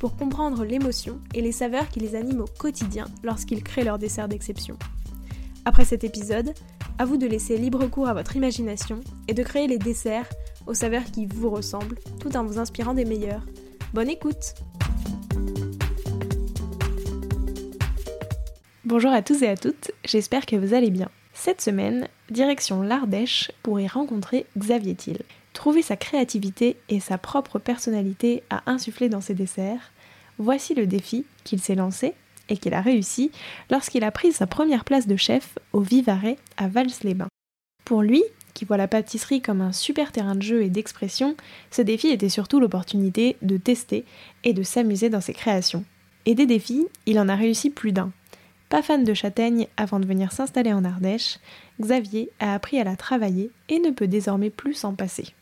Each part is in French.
pour comprendre l'émotion et les saveurs qui les animent au quotidien lorsqu'ils créent leur dessert d'exception. Après cet épisode, à vous de laisser libre cours à votre imagination et de créer les desserts aux saveurs qui vous ressemblent tout en vous inspirant des meilleurs. Bonne écoute Bonjour à tous et à toutes, j'espère que vous allez bien. Cette semaine, direction l'Ardèche pour y rencontrer Xavier Thiel. Trouver sa créativité et sa propre personnalité à insuffler dans ses desserts, voici le défi qu'il s'est lancé et qu'il a réussi lorsqu'il a pris sa première place de chef au Vivarais à Vals-les-Bains. Pour lui, qui voit la pâtisserie comme un super terrain de jeu et d'expression, ce défi était surtout l'opportunité de tester et de s'amuser dans ses créations. Et des défis, il en a réussi plus d'un. Pas fan de châtaigne avant de venir s'installer en Ardèche, Xavier a appris à la travailler et ne peut désormais plus s'en passer.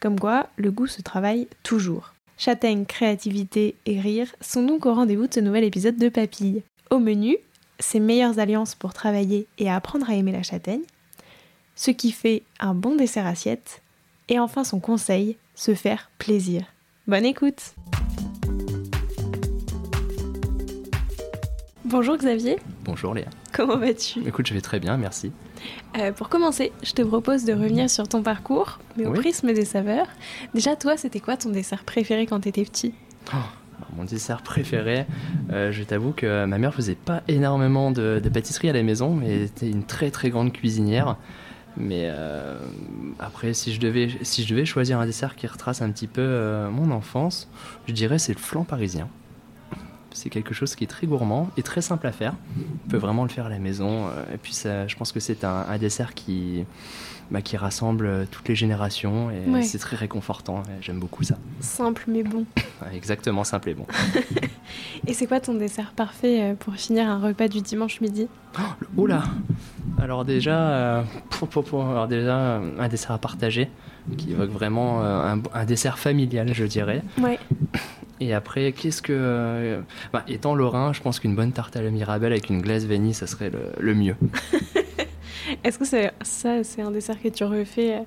Comme quoi, le goût se travaille toujours. Châtaigne, créativité et rire sont donc au rendez-vous de ce nouvel épisode de Papille. Au menu, ses meilleures alliances pour travailler et apprendre à aimer la châtaigne, ce qui fait un bon dessert assiette, et enfin son conseil, se faire plaisir. Bonne écoute Bonjour Xavier. Bonjour Léa. Comment vas-tu? Écoute, je vais très bien, merci. Euh, pour commencer, je te propose de revenir sur ton parcours, mais au prisme des saveurs. Déjà, toi, c'était quoi ton dessert préféré quand tu étais petit? Oh, Mon dessert préféré, euh, je t'avoue que ma mère faisait pas énormément de, pâtisserie à la maison, mais était une très très grande cuisinière. Mais euh, après, si je, devais, si je devais choisir un dessert qui retrace un petit peu mon enfance, je dirais c'est le flan parisien. C'est quelque chose qui est très gourmand et très simple à faire. On peut vraiment le faire à la maison. Euh, et puis ça, je pense que c'est un, dessert qui, bah, qui rassemble euh, toutes les générations et c'est très réconfortant. J'aime beaucoup ça. Simple mais bon. exactement, simple et bon. et c'est quoi ton dessert parfait euh, pour finir un repas du dimanche midi? Oh, Oula alors déjà, pour, pour, alors déjà, un dessert à partager qui évoque vraiment un, un, dessert familial, je dirais. Ouais. Et après, qu'est-ce que. Euh, bah, étant lorrain, je pense qu'une bonne tarte à la Mirabelle avec une glace vanille, ça serait le, mieux. Est-ce que c'est, ça, c'est un dessert que tu refais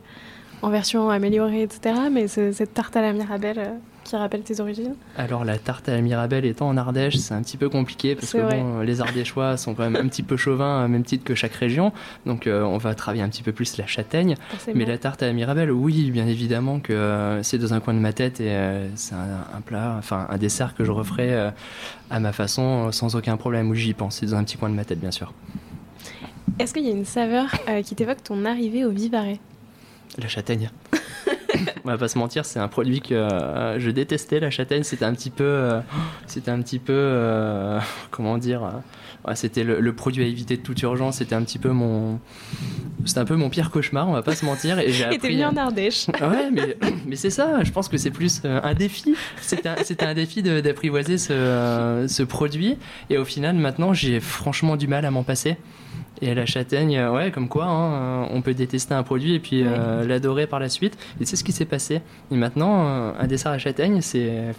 en version améliorée, etc. Mais cette tarte à la Mirabelle, euh, qui rappelle tes origines Alors la tarte à la Mirabelle étant en Ardèche, c'est un petit peu compliqué parce que bon, les Ardéchois sont quand même un petit peu chauvins, même titre que chaque région. Donc euh, on va travailler un petit peu plus la châtaigne. Mais la tarte à la Mirabelle, oui, bien évidemment que euh, c'est dans un coin de ma tête et euh, c'est un, plat, enfin un dessert que je referai à ma façon sans aucun problème où j'y pense. C'est dans un petit coin de ma tête, bien sûr. Est-ce qu'il y a une saveur qui t'évoque ton arrivée au Vivarais? La châtaigne. on va pas se mentir, c'est un produit que euh, je détestais. La châtaigne, c'était un petit peu, euh, c'était un petit peu, euh, comment dire, c'était le, produit à éviter de toute urgence. C'était un petit peu mon, c'était un peu mon pire cauchemar. On va pas se mentir. Et j'ai appris. venu en Ardèche. ouais, mais, mais c'est ça. Je pense que c'est plus un défi. C'était un, un, défi d'apprivoiser ce, ce produit. Et au final, maintenant, j'ai franchement du mal à m'en passer. Et la châtaigne, euh, ouais, comme quoi, hein, euh, on peut détester un produit et puis euh, l'adorer par la suite. Et c'est ce qui s'est passé. Et maintenant, un dessert à châtaigne, c'est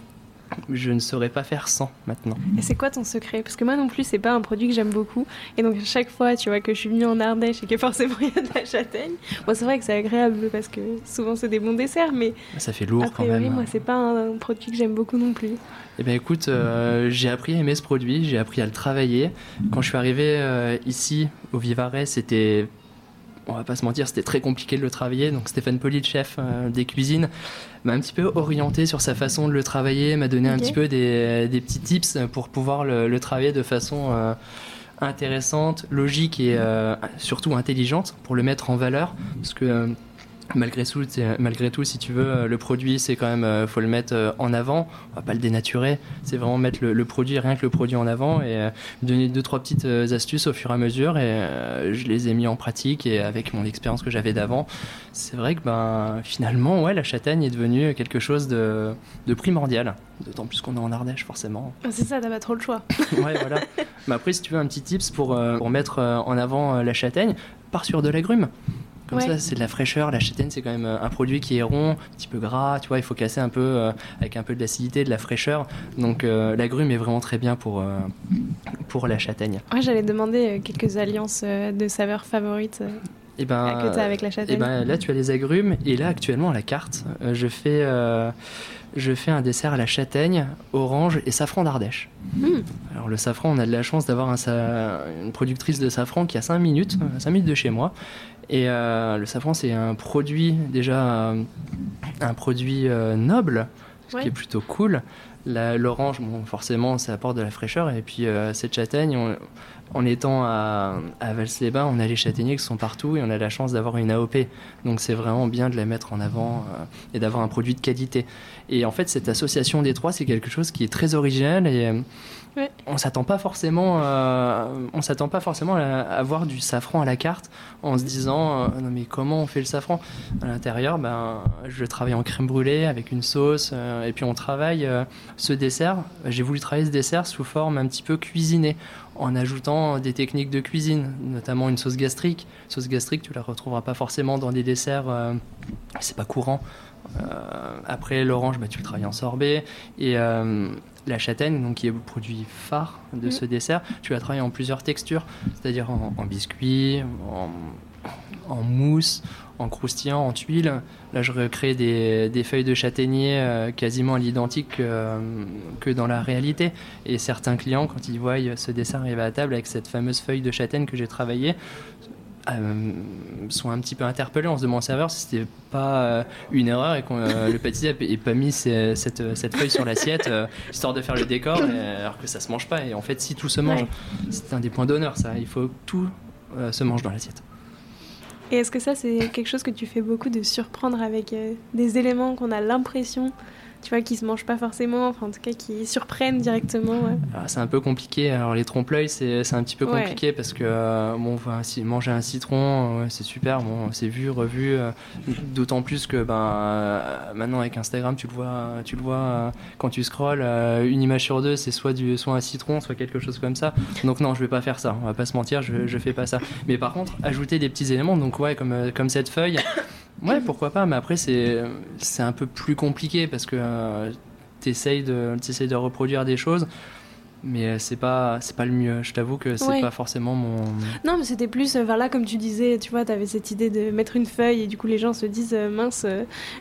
je ne saurais pas faire sans maintenant. Et c'est quoi ton secret? Parce que moi non plus, c'est pas un produit que j'aime beaucoup. Et donc, chaque fois, tu vois, que je suis venue en Ardèche et que forcément il y a de la châtaigne, bon, c'est vrai que c'est agréable parce que souvent c'est des bons desserts, mais. Ça fait lourd quand même. moi, c'est pas un, produit que j'aime beaucoup non plus. Eh bien, écoute, euh, j'ai appris à aimer ce produit, j'ai appris à le travailler. Quand je suis arrivé euh, ici, au Vivarais, c'était on va pas se mentir, c'était très compliqué de le travailler. Donc Stéphane Poli, le chef euh, des cuisines, m'a un petit peu orienté sur sa façon de le travailler, m'a donné un petit peu des, petits tips pour pouvoir le, travailler de façon euh, intéressante, logique et euh, surtout intelligente pour le mettre en valeur. Parce que malgré tout, malgré tout, si tu veux, euh, le produit, c'est quand même, euh, faut le mettre euh, en avant. On va pas le dénaturer. C'est vraiment mettre le, produit, rien que le produit en avant, et donner deux trois petites astuces au fur et à mesure. Et je les ai mis en pratique et avec mon expérience que j'avais d'avant, c'est vrai que ben finalement, ouais, la châtaigne est devenue quelque chose de, primordial. D'autant plus qu'on est en Ardèche, forcément. Ah, c'est ça, t'as pas trop le choix. ouais, voilà. Mais après, si tu veux un petit tips pour, pour mettre en avant la châtaigne, pars sur de l'agrumes. Comme ça, c'est de la fraîcheur. La châtaigne, c'est quand même euh, un produit qui est rond, un petit peu gras. Tu vois, il faut casser un peu euh, avec un peu de l'acidité, de la fraîcheur. Donc, euh, est vraiment très bien pour, pour la châtaigne. Ouais, j'allais demander quelques alliances de saveurs favorites. Et eh ben, que as avec la châtaigne. Et eh ben, là, tu as les agrumes. Et là, actuellement, à la carte, je fais je fais un dessert à la châtaigne, orange et safran d'Ardèche. Hmm. Alors le safran, on a de la chance d'avoir une productrice de safran qui a 5 minutes, 5 minutes de chez moi. Et euh, le safran, c'est un produit déjà euh, un produit euh, noble, ce qui est plutôt cool. L'orange, bon, forcément, ça apporte de la fraîcheur. Et puis cette châtaigne, en étant à, à Vals-les-Bains, on a les châtaigniers qui sont partout et on a la chance d'avoir une AOP. Donc c'est vraiment bien de la mettre en avant et d'avoir un produit de qualité. Et en fait, cette association des trois, c'est quelque chose qui est très original et on s'attend pas forcément, euh, on s'attend pas forcément à avoir du safran à la carte en se disant euh, non mais comment on fait le safran? À l'intérieur Ben je travaille en crème brûlée avec une sauce euh, et puis on travaille ce dessert. J'ai voulu travailler ce dessert sous forme un petit peu cuisinée en ajoutant des techniques de cuisine, notamment une sauce gastrique. Sauce gastrique, tu la retrouveras pas forcément dans des desserts, c'est pas courant. après l'orange, bah, tu le travailles en sorbet et la châtaigne, donc qui est le produit phare de ce dessert, tu vas travailler en plusieurs textures, c'est-à-dire en, biscuit, en, mousse, en croustillant, en tuile. Là, je recrée des, feuilles de châtaignier euh, quasiment à l'identique euh, que dans la réalité. Et certains clients, quand ils voient ce dessert arriver à table avec cette fameuse feuille de châtaigne que j'ai travaillée, euh, sont un petit peu interpellés. On se demande serveur si c'était pas euh, une erreur et que euh, le pâtissier n'ait pas mis cette, cette, feuille sur l'assiette histoire de faire le décor alors que ça se mange pas. Et en fait, si tout se mange, c'est un des points d'honneur ça. Il faut que tout se mange dans l'assiette. Et est-ce que ça, c'est quelque chose que tu fais beaucoup de surprendre avec des éléments qu'on a l'impression tu vois, qui se mangent pas forcément, enfin en tout cas qui surprennent directement. Ah, c'est un peu compliqué. Alors les trompe-l'œil, c'est, un petit peu compliqué parce que euh, bon, manger un citron, c'est super. Bon, c'est vu, revu. Euh, d'autant plus que ben euh, maintenant avec Instagram, tu le vois, tu le vois quand tu scrolles, une image sur deux, c'est soit du, soit un citron, soit quelque chose comme ça. Donc non, je vais pas faire ça. On va pas se mentir, je, je fais pas ça. Mais par contre, ajouter des petits éléments, donc ouais, comme comme cette feuille. Ouais, pourquoi pas, mais après, c'est, un peu plus compliqué parce que euh, tu essayes de, de reproduire des choses. Mais euh, c'est pas c'est pas le mieux. Je t'avoue que c'est pas forcément mon. Non, mais c'était plus euh, là comme tu disais, tu vois, tu avais cette idée de mettre une feuille et du coup les gens se disent mince,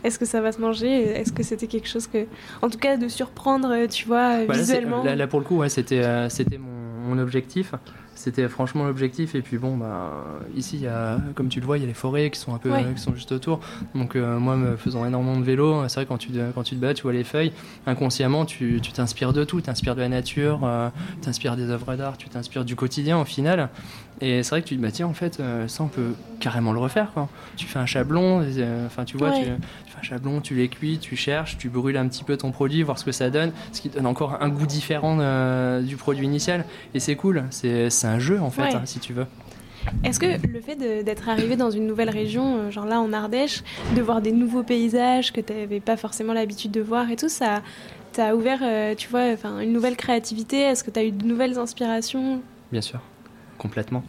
est-ce que ça va se manger? Est-ce que c'était quelque chose que, en tout cas, de surprendre, tu vois, bah, visuellement? Là, pour le coup, ouais, c'était c'était mon, mon objectif. C'était franchement l'objectif. Et puis bon, bah, ici, y a, comme tu le vois, il y a les forêts qui sont un peu qui sont juste autour. Donc euh, moi, me faisant énormément de vélo, c'est vrai quand tu, quand tu te bats, tu vois les feuilles, inconsciemment, tu t'inspires de tout. Tu t'inspires de la nature, euh, tu t'inspires des œuvres d'art, tu t'inspires du quotidien au final. Et c'est vrai que tu te dis, bah tiens, en fait, euh, ça, on peut carrément le refaire. Quoi. Tu fais un chablon, enfin, tu vois, tu, un chablon, tu les cuis, tu cherches, tu brûles un petit peu ton produit, voir ce que ça donne, ce qui donne encore un goût différent du produit initial. Et c'est cool, c'est un jeu en fait, hein, si tu veux. Est-ce que le fait d'être arrivé dans une nouvelle région, euh, genre là en Ardèche, de voir des nouveaux paysages que tu n'avais pas forcément l'habitude de voir et tout, ça t'a ouvert, euh, tu vois, enfin une nouvelle créativité? Est-ce que tu as eu de nouvelles inspirations? Bien sûr, complètement.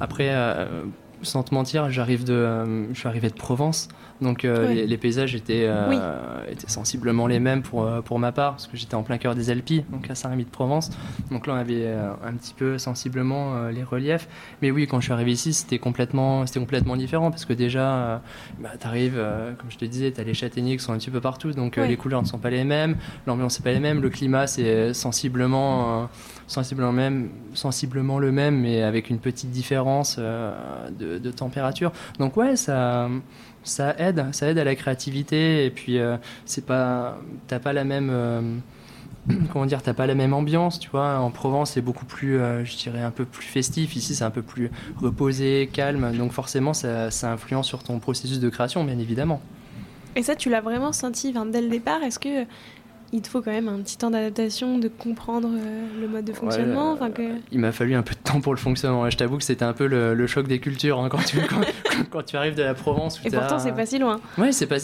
Après, euh, sans te mentir, j'arrive de, je suis arrivé de Provence. Donc euh, les, paysages étaient, euh, étaient sensiblement les mêmes pour, euh, pour ma part, parce que j'étais en plein cœur des Alpes, donc à Saint-Rémy de Provence. Donc là, on avait un petit peu sensiblement les reliefs. Mais oui, quand je suis arrivé ici, c'était complètement, c'était complètement différent, parce que déjà, bah, tu arrives, comme je te disais, tu as les châtaigniers qui sont un petit peu partout, donc les couleurs ne sont pas les mêmes, l'ambiance n'est pas les mêmes, le climat c'est sensiblement, sensiblement, même, sensiblement le même, mais avec une petite différence de, de température. Donc ouais, ça ça aide, ça aide à la créativité et puis euh, c'est pas, t'as pas la même, euh, comment dire, t'as pas la même ambiance, tu vois. En Provence, c'est beaucoup plus, euh, je dirais, un peu plus festif. Ici, c'est un peu plus reposé, calme. Donc forcément, ça, ça influence sur ton processus de création, bien évidemment. Et ça, tu l'as vraiment senti dès le départ? Est-ce que il te faut quand même un petit temps d'adaptation, de comprendre euh, le mode de fonctionnement. que... Il m'a fallu un peu de temps pour le fonctionnement. Je t'avoue que c'était un peu le, choc des cultures hein, quand, tu, quand, tu arrives de la Provence. Et pourtant, c'est pas si loin. Ouais, c'est pas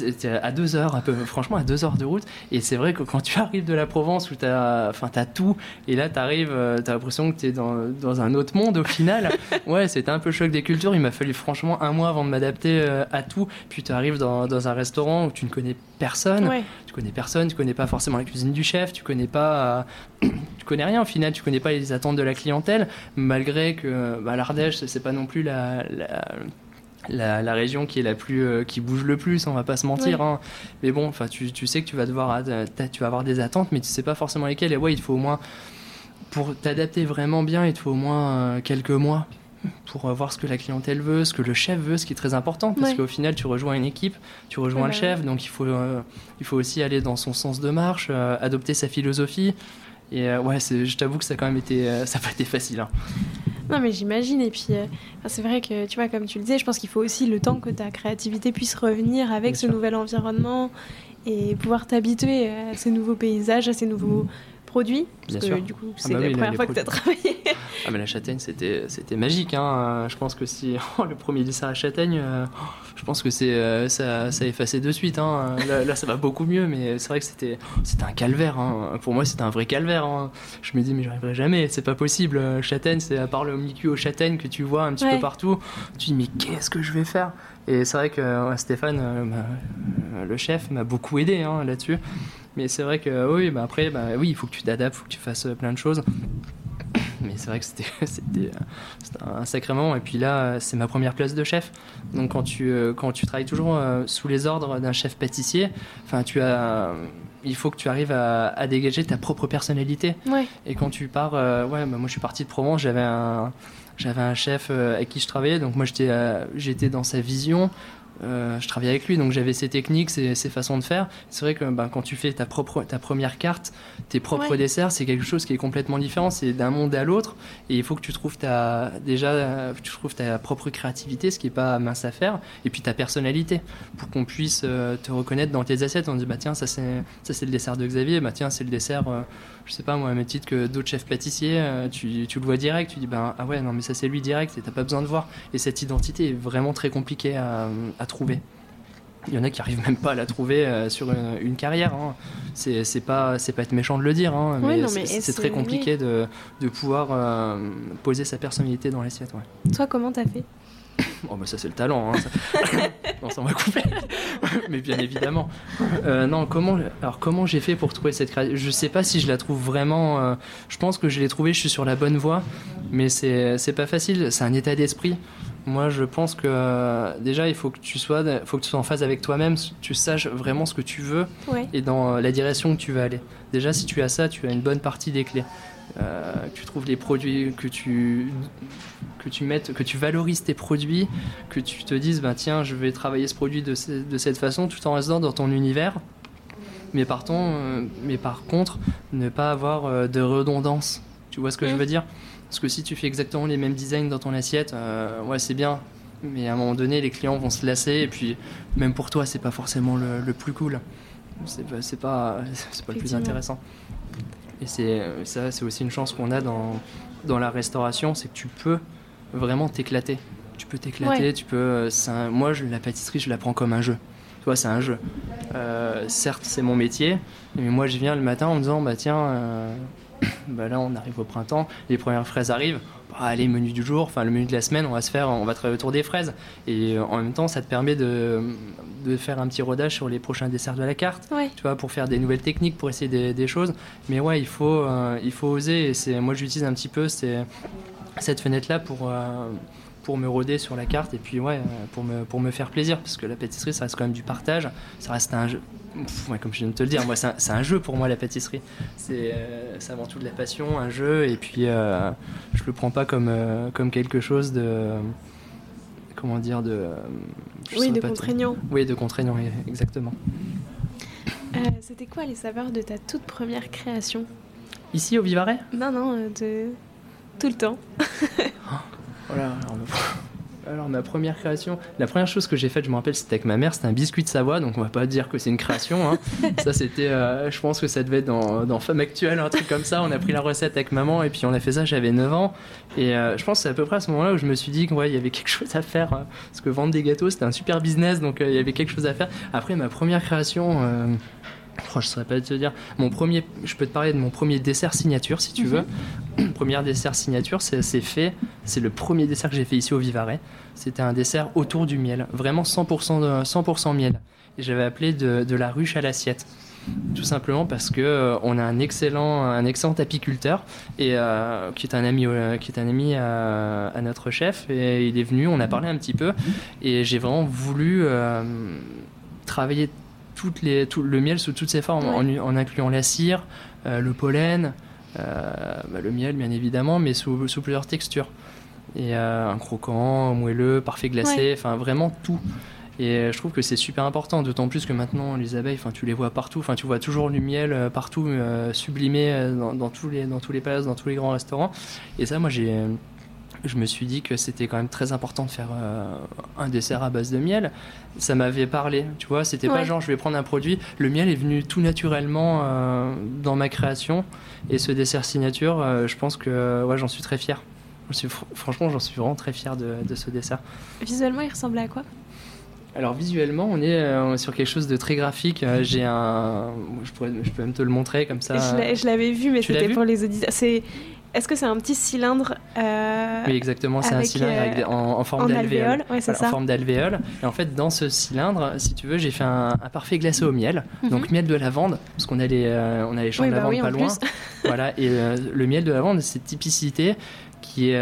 à deux heures, un peu, franchement, à deux heures de route. Et c'est vrai que quand tu arrives de la Provence où tu as, enfin, as tout, et là, tu arrives, euh, tu as l'impression que tu es dans, dans, un autre monde au final. ouais, c'était un peu le choc des cultures. Il m'a fallu franchement un mois avant de m'adapter euh, à tout. Puis tu arrives dans, dans, un restaurant où tu ne connais personne. Ouais connais personne, tu connais pas forcément la cuisine du chef, tu connais pas, tu connais rien au final, tu connais pas les attentes de la clientèle, malgré que bah, l'Ardèche c'est pas non plus la, la la, région qui est la plus euh, qui bouge le plus on va pas se mentir hein. mais bon enfin tu, tu, sais que tu vas devoir tu vas avoir des attentes mais tu sais pas forcément lesquelles et ouais il faut au moins pour t'adapter vraiment bien il te faut au moins euh, quelques mois pour voir ce que la clientèle veut, ce que le chef veut, ce qui est très important, parce qu'au final, tu rejoins une équipe, tu rejoins le chef, donc il faut, euh, il faut aussi aller dans son sens de marche, euh, adopter sa philosophie. Et euh, ouais, je t'avoue que ça a quand même été, ça pas été facile. Hein. Non, mais j'imagine. Et puis, c'est vrai que, tu vois, comme tu le disais, je pense qu'il faut aussi le temps que ta créativité puisse revenir avec ce nouvel environnement et pouvoir t'habituer à ces nouveaux paysages, à ces nouveaux produits Parce que du coup, ah c'est bah la première fois que tu as travaillé. Ah, mais la châtaigne, c'était, magique. Hein. Je pense que si oh, le premier dessert à châtaigne, euh, je pense que c'est, euh, ça, ça a effacé de suite. Hein. Là, ça va beaucoup mieux, mais c'est vrai que c'était, c'était un calvaire. Hein. Pour moi, c'était un vrai calvaire. Hein. Je me dis, mais j'arriverai jamais, c'est pas possible. Châtaigne, c'est à part le micu au châtaigne que tu vois un petit peu partout. Tu dis, mais qu'est-ce que je vais faire? Et c'est vrai que Stéphane, euh, le chef, m'a beaucoup aidé là-dessus. Mais c'est vrai que oui, bah après, bah, oui, il faut que tu t'adaptes, il faut que tu fasses plein de choses mais c'est vrai que c'était un sacré moment. Et puis là, c'est ma première place de chef. Donc quand tu, euh, quand tu travailles toujours euh, sous les ordres d'un chef pâtissier, enfin, tu as il faut que tu arrives à, dégager ta propre personnalité. Et quand tu pars, euh, ouais, bah, moi je suis parti de Provence, j'avais un, j'avais un chef avec qui je travaillais, donc moi j'étais, j'étais dans sa vision, euh, je travaillais avec lui, donc j'avais ses techniques, ses, façons de faire. C'est vrai que ben, quand tu fais ta, propre, ta première carte, tes propres desserts, c'est quelque chose qui est complètement différent. C'est d'un monde à l'autre, et il faut que tu trouves ta, déjà, tu trouves ta propre créativité, ce qui est pas mince à faire, et puis ta personnalité, pour qu'on puisse euh, te reconnaître dans tes assiettes. On dit bah tiens, ça c'est, ça c'est le dessert de Xavier, bah tiens, c'est le dessert. Euh, je sais pas moi, à même titre que d'autres chefs pâtissiers, euh, tu, tu, le vois direct, tu dis ben ah ouais non mais ça c'est lui direct et t'as pas besoin de voir. Et cette identité est vraiment très compliquée à, à trouver. Il y en a qui arrivent même pas à la trouver euh, sur une, carrière. Hein. C'est pas c'est pas être méchant de le dire, hein, mais, c'est très compliqué de, de, pouvoir euh, poser sa personnalité dans l'assiette. Ouais. Toi, comment t'as fait? Oh bah ça c'est le talent, hein, non ça on va couper. Mais bien évidemment. Euh, non comment alors comment j'ai fait pour trouver cette création Je sais pas si je la trouve vraiment. Euh, je pense que je l'ai trouvée, je suis sur la bonne voie, mais c'est c'est pas facile. C'est un état d'esprit. Moi je pense que euh, déjà il faut que tu sois faut que tu sois en phase avec toi-même, tu saches vraiment ce que tu veux et dans la direction que tu veux aller. Déjà si tu as ça, tu as une bonne partie des clés. Euh, que tu trouves les produits, que tu, que tu mettes, que tu valorises tes produits, que tu te dises, ben tiens, je vais travailler ce produit de, de cette façon tout en restant dans ton univers. Mais, partons, euh, mais par contre, ne pas avoir euh, de redondance. Tu vois ce que je veux dire? Parce que si tu fais exactement les mêmes designs dans ton assiette, ouais, c'est bien. Mais à un moment donné, les clients vont se lasser. Et puis, même pour toi, c'est pas forcément le, le plus cool. C'est pas, pas, pas le plus intéressant. Et c'est ça, c'est aussi une chance qu'on a dans, dans la restauration, c'est que tu peux vraiment t'éclater. Tu peux t'éclater, tu peux. moi, je, la pâtisserie, je la prends comme un jeu. Tu vois, c'est un jeu. Euh, certes, c'est mon métier, mais moi, je viens le matin en me disant, bah tiens, euh, bah là, on arrive au printemps, les premières fraises arrivent allez, menu du jour, enfin le menu de la semaine, on va se faire, on va travailler autour des fraises. Et euh, en même temps, ça te permet de, de faire un petit rodage sur les prochains desserts de la carte, tu vois, pour faire des nouvelles techniques, pour essayer des, des choses. Mais ouais, il faut, euh, il faut oser. Et c'est, moi, j'utilise un petit peu c'est, cette fenêtre-là pour, euh, pour me roder sur la carte et puis ouais, pour me, pour me faire plaisir. Parce que la pâtisserie, ça reste quand même du partage. Ça reste un jeu comme je viens de te le dire, moi, c'est un, jeu pour moi la pâtisserie. C'est euh, avant tout de la passion, un jeu, et puis euh, je le prends pas comme, euh, comme quelque chose de. Comment dire de. oui, de contraignant. Oui, de contraignant, exactement. C'était quoi les saveurs de ta toute première création? Ici au Vivarais? Non, non, de tout le temps. voilà, alors ma première création, la première chose que j'ai faite, je me rappelle, c'était avec ma mère, c'était un biscuit de Savoie, donc on va pas dire que c'est une création. Hein. ça c'était, euh, je pense que ça devait être dans, dans, Femme Actuelle, un truc comme ça. On a pris la recette avec maman et puis on a fait ça, j'avais 9 ans. Et euh, je pense que c'est à peu près à ce moment-là où je me suis dit qu'il ouais, y avait quelque chose à faire. Hein. parce que vendre des gâteaux, c'était un super business, donc euh, il y avait quelque chose à faire. Après ma première création... Oh, je ne saurais pas te dire. Mon premier, je peux te parler de mon premier dessert signature si tu veux. Mhm. Première dessert signature, c'est fait. C'est le premier dessert que j'ai fait ici au Vivarais. C'était un dessert autour du miel, vraiment 100%, de, 100 miel. Et j'avais appelé de, la ruche à l'assiette. Tout simplement parce que euh, on a un excellent, un excellent apiculteur et euh, qui est un ami, euh, qui est un ami à, notre chef et il est venu, on a parlé un petit peu et j'ai vraiment voulu travailler les, tout, le miel sous toutes ses formes, en, incluant la cire, euh, le pollen, euh, bah, le miel bien évidemment, mais sous, plusieurs textures. Et euh, un croquant, moelleux, parfait glacé, enfin vraiment tout. Et je trouve que c'est super important, d'autant plus que maintenant les abeilles, enfin tu les vois partout, enfin tu vois toujours du miel partout sublimé dans, dans, tous les dans tous les palaces, dans tous les grands restaurants. Et ça, moi j'ai je me suis dit que c'était quand même très important de faire euh, un dessert à base de miel. Ça m'avait parlé, tu vois, c'était pas genre je vais prendre un produit. Le miel est venu tout naturellement euh, dans ma création et ce dessert signature, euh, je pense que ouais, j'en suis très fier. franchement, j'en suis vraiment très fier de, ce dessert. Visuellement, il ressemblait à quoi? Alors visuellement, on est sur quelque chose de très graphique. J'ai un, je pourrais, je peux même te le montrer comme ça. Je l'avais vu, mais c'était pour les auditeurs. C'est est-ce que c'est un petit cylindre euh, Oui, exactement. C'est un cylindre euh, en, forme d'alvéole. en forme d'alvéole. Et en fait, dans ce cylindre, si tu veux, j'ai fait un, parfait glacé au miel. Mhm. Donc miel de lavande, parce qu'on a les, euh, on a les champs de bah lavande pas loin. voilà. Et le miel de lavande, cette typicité qui est,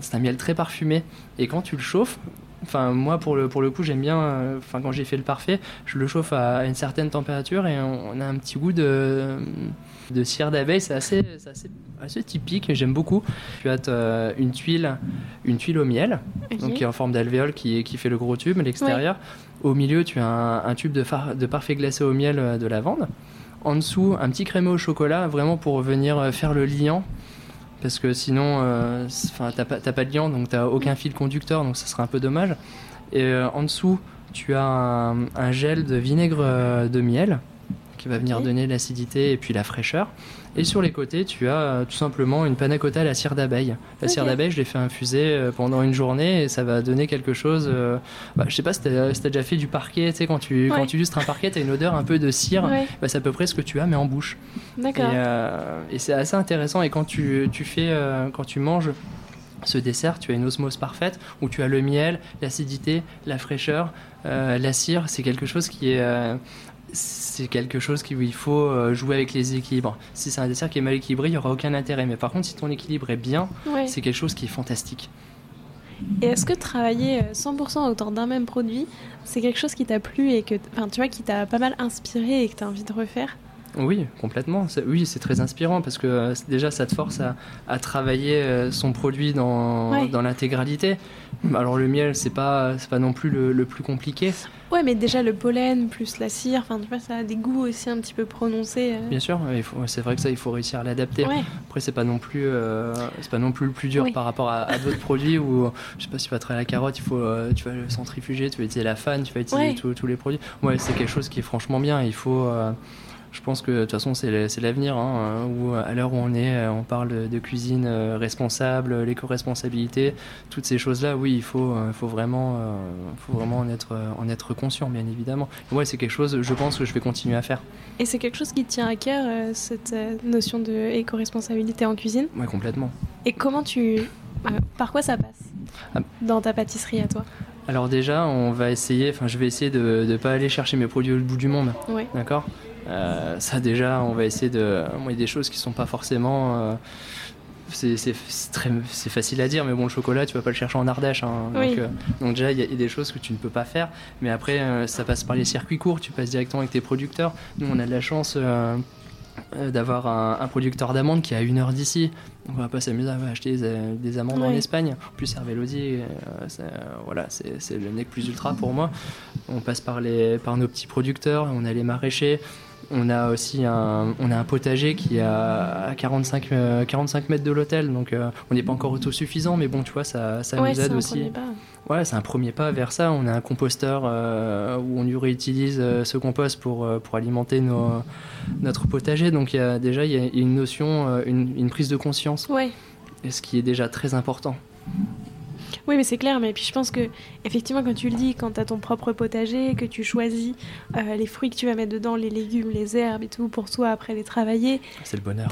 c'est un miel très parfumé. Et quand tu le chauffes, Enfin, moi, pour le, pour le coup, j'aime bien. Enfin, quand j'ai fait le parfait, je le chauffe à une certaine température et on a un petit goût de, de cire d'abeille, c'est assez, assez, typique, j'aime beaucoup. Tu as euh, une tuile, une tuile au miel, donc qui est en forme d'alvéole qui, qui fait le gros tube, l'extérieur. Au milieu, tu as un, tube de, de parfait glacé au miel euh, de lavande. En dessous, un petit crémeux au chocolat, vraiment pour venir euh, faire le liant. Parce que sinon, enfin, t'as pas, pas, de liant, donc t'as aucun fil conducteur, donc ça serait un peu dommage. Et en dessous, tu as un, un, gel de vinaigre de miel qui va venir donner l'acidité et puis la fraîcheur. Et sur les côtés, tu as euh, tout simplement une panna cotta à la cire d'abeille. La cire d'abeille, je l'ai fait infuser euh, pendant une journée et ça va donner quelque chose. Euh, bah, je sais pas si tu as, déjà fait du parquet, tu sais, quand tu, quand tu lustres un parquet, tu as une odeur un peu de cire. Bah, c'est à peu près ce que tu as, mais en bouche. D'accord. Et, c'est assez intéressant. Et quand tu, tu fais, quand tu manges ce dessert, tu as une osmose parfaite où tu as le miel, l'acidité, la fraîcheur, la cire. C'est quelque chose qui est c'est quelque chose où il faut euh, jouer avec les équilibres. Si c'est un dessert qui est mal équilibré, il n'y aura aucun intérêt. Mais par contre, si ton équilibre est bien, c'est quelque chose qui est fantastique. Et est-ce que travailler 100% euh, autour d'un même produit, c'est quelque chose qui t'a plu et que, enfin, tu vois, qui t'a pas mal inspiré et que tu as envie de refaire? Oui, complètement. Oui, c'est très inspirant parce que euh, déjà, ça te force à, travailler son produit dans, dans l'intégralité. Alors le miel, c'est pas, pas non plus le plus compliqué. Ouais, mais déjà le pollen plus la cire, enfin tu vois, ça a des goûts aussi un petit peu prononcés. Euh. Bien sûr, c'est vrai que ça, il faut réussir à l'adapter. Après, c'est pas non plus, euh, c'est pas non plus le plus dur par rapport à, d'autres produits où, je sais pas, si tu vas travailler la carotte, il faut, euh, tu vas le centrifuger, tu vas utiliser la fan, tu vas utiliser tous les produits. Ouais, c'est quelque chose qui est franchement bien. Il faut je pense que de toute façon c'est l'avenir, hein, où à l'heure où on est, euh, on parle de cuisine euh, responsable, l'éco-responsabilité, toutes ces choses-là, oui, il faut, euh, faut vraiment, faut vraiment en être, en être conscient, bien évidemment. ouais, c'est quelque chose, je pense que je vais continuer à faire. Et c'est quelque chose qui tient à cœur, cette notion de éco-responsabilité en cuisine? Oui, complètement. Et comment tu, par quoi ça passe ah. dans ta pâtisserie à toi? Alors déjà, on va essayer, enfin je vais essayer de ne pas aller chercher mes produits au bout du monde. Oui. D'accord? Euh, ça déjà, on va essayer de... Il y a des choses qui sont pas forcément... Euh, c'est facile à dire, mais bon, le chocolat, tu vas pas le chercher en Ardèche. Hein. Euh, donc, déjà, il y, a des choses que tu ne peux pas faire. Mais après, ça passe par les circuits courts, tu passes directement avec tes producteurs. Nous, on a de la chance euh, d'avoir un, producteur d'amandes qui est à une heure d'ici. On va pas s'amuser à acheter des, amandes en Espagne. En plus, Hervélodie, euh, voilà, c'est le nec plus ultra pour moi. On passe par, les, par nos petits producteurs, on a les maraîchers. On a aussi un, on a un potager qui est à 45, 45 mètres de l'hôtel, donc on n'est pas encore autosuffisant, mais bon, tu vois, ça, ça nous aide aussi. Ouais, c'est un premier pas vers ça. On a un composteur euh, où on réutilise euh, ce compost pour, euh, pour alimenter nos, notre potager. Donc y a, déjà, il y a une notion, une, une prise de conscience. Ouais. Et ce qui est déjà très important. Oui, mais c'est clair. Mais puis je pense que, effectivement, quand tu le dis, quand tu as ton propre potager, que tu choisis les fruits que tu vas mettre dedans, les légumes, les herbes et tout, pour toi après les travailler. C'est le bonheur.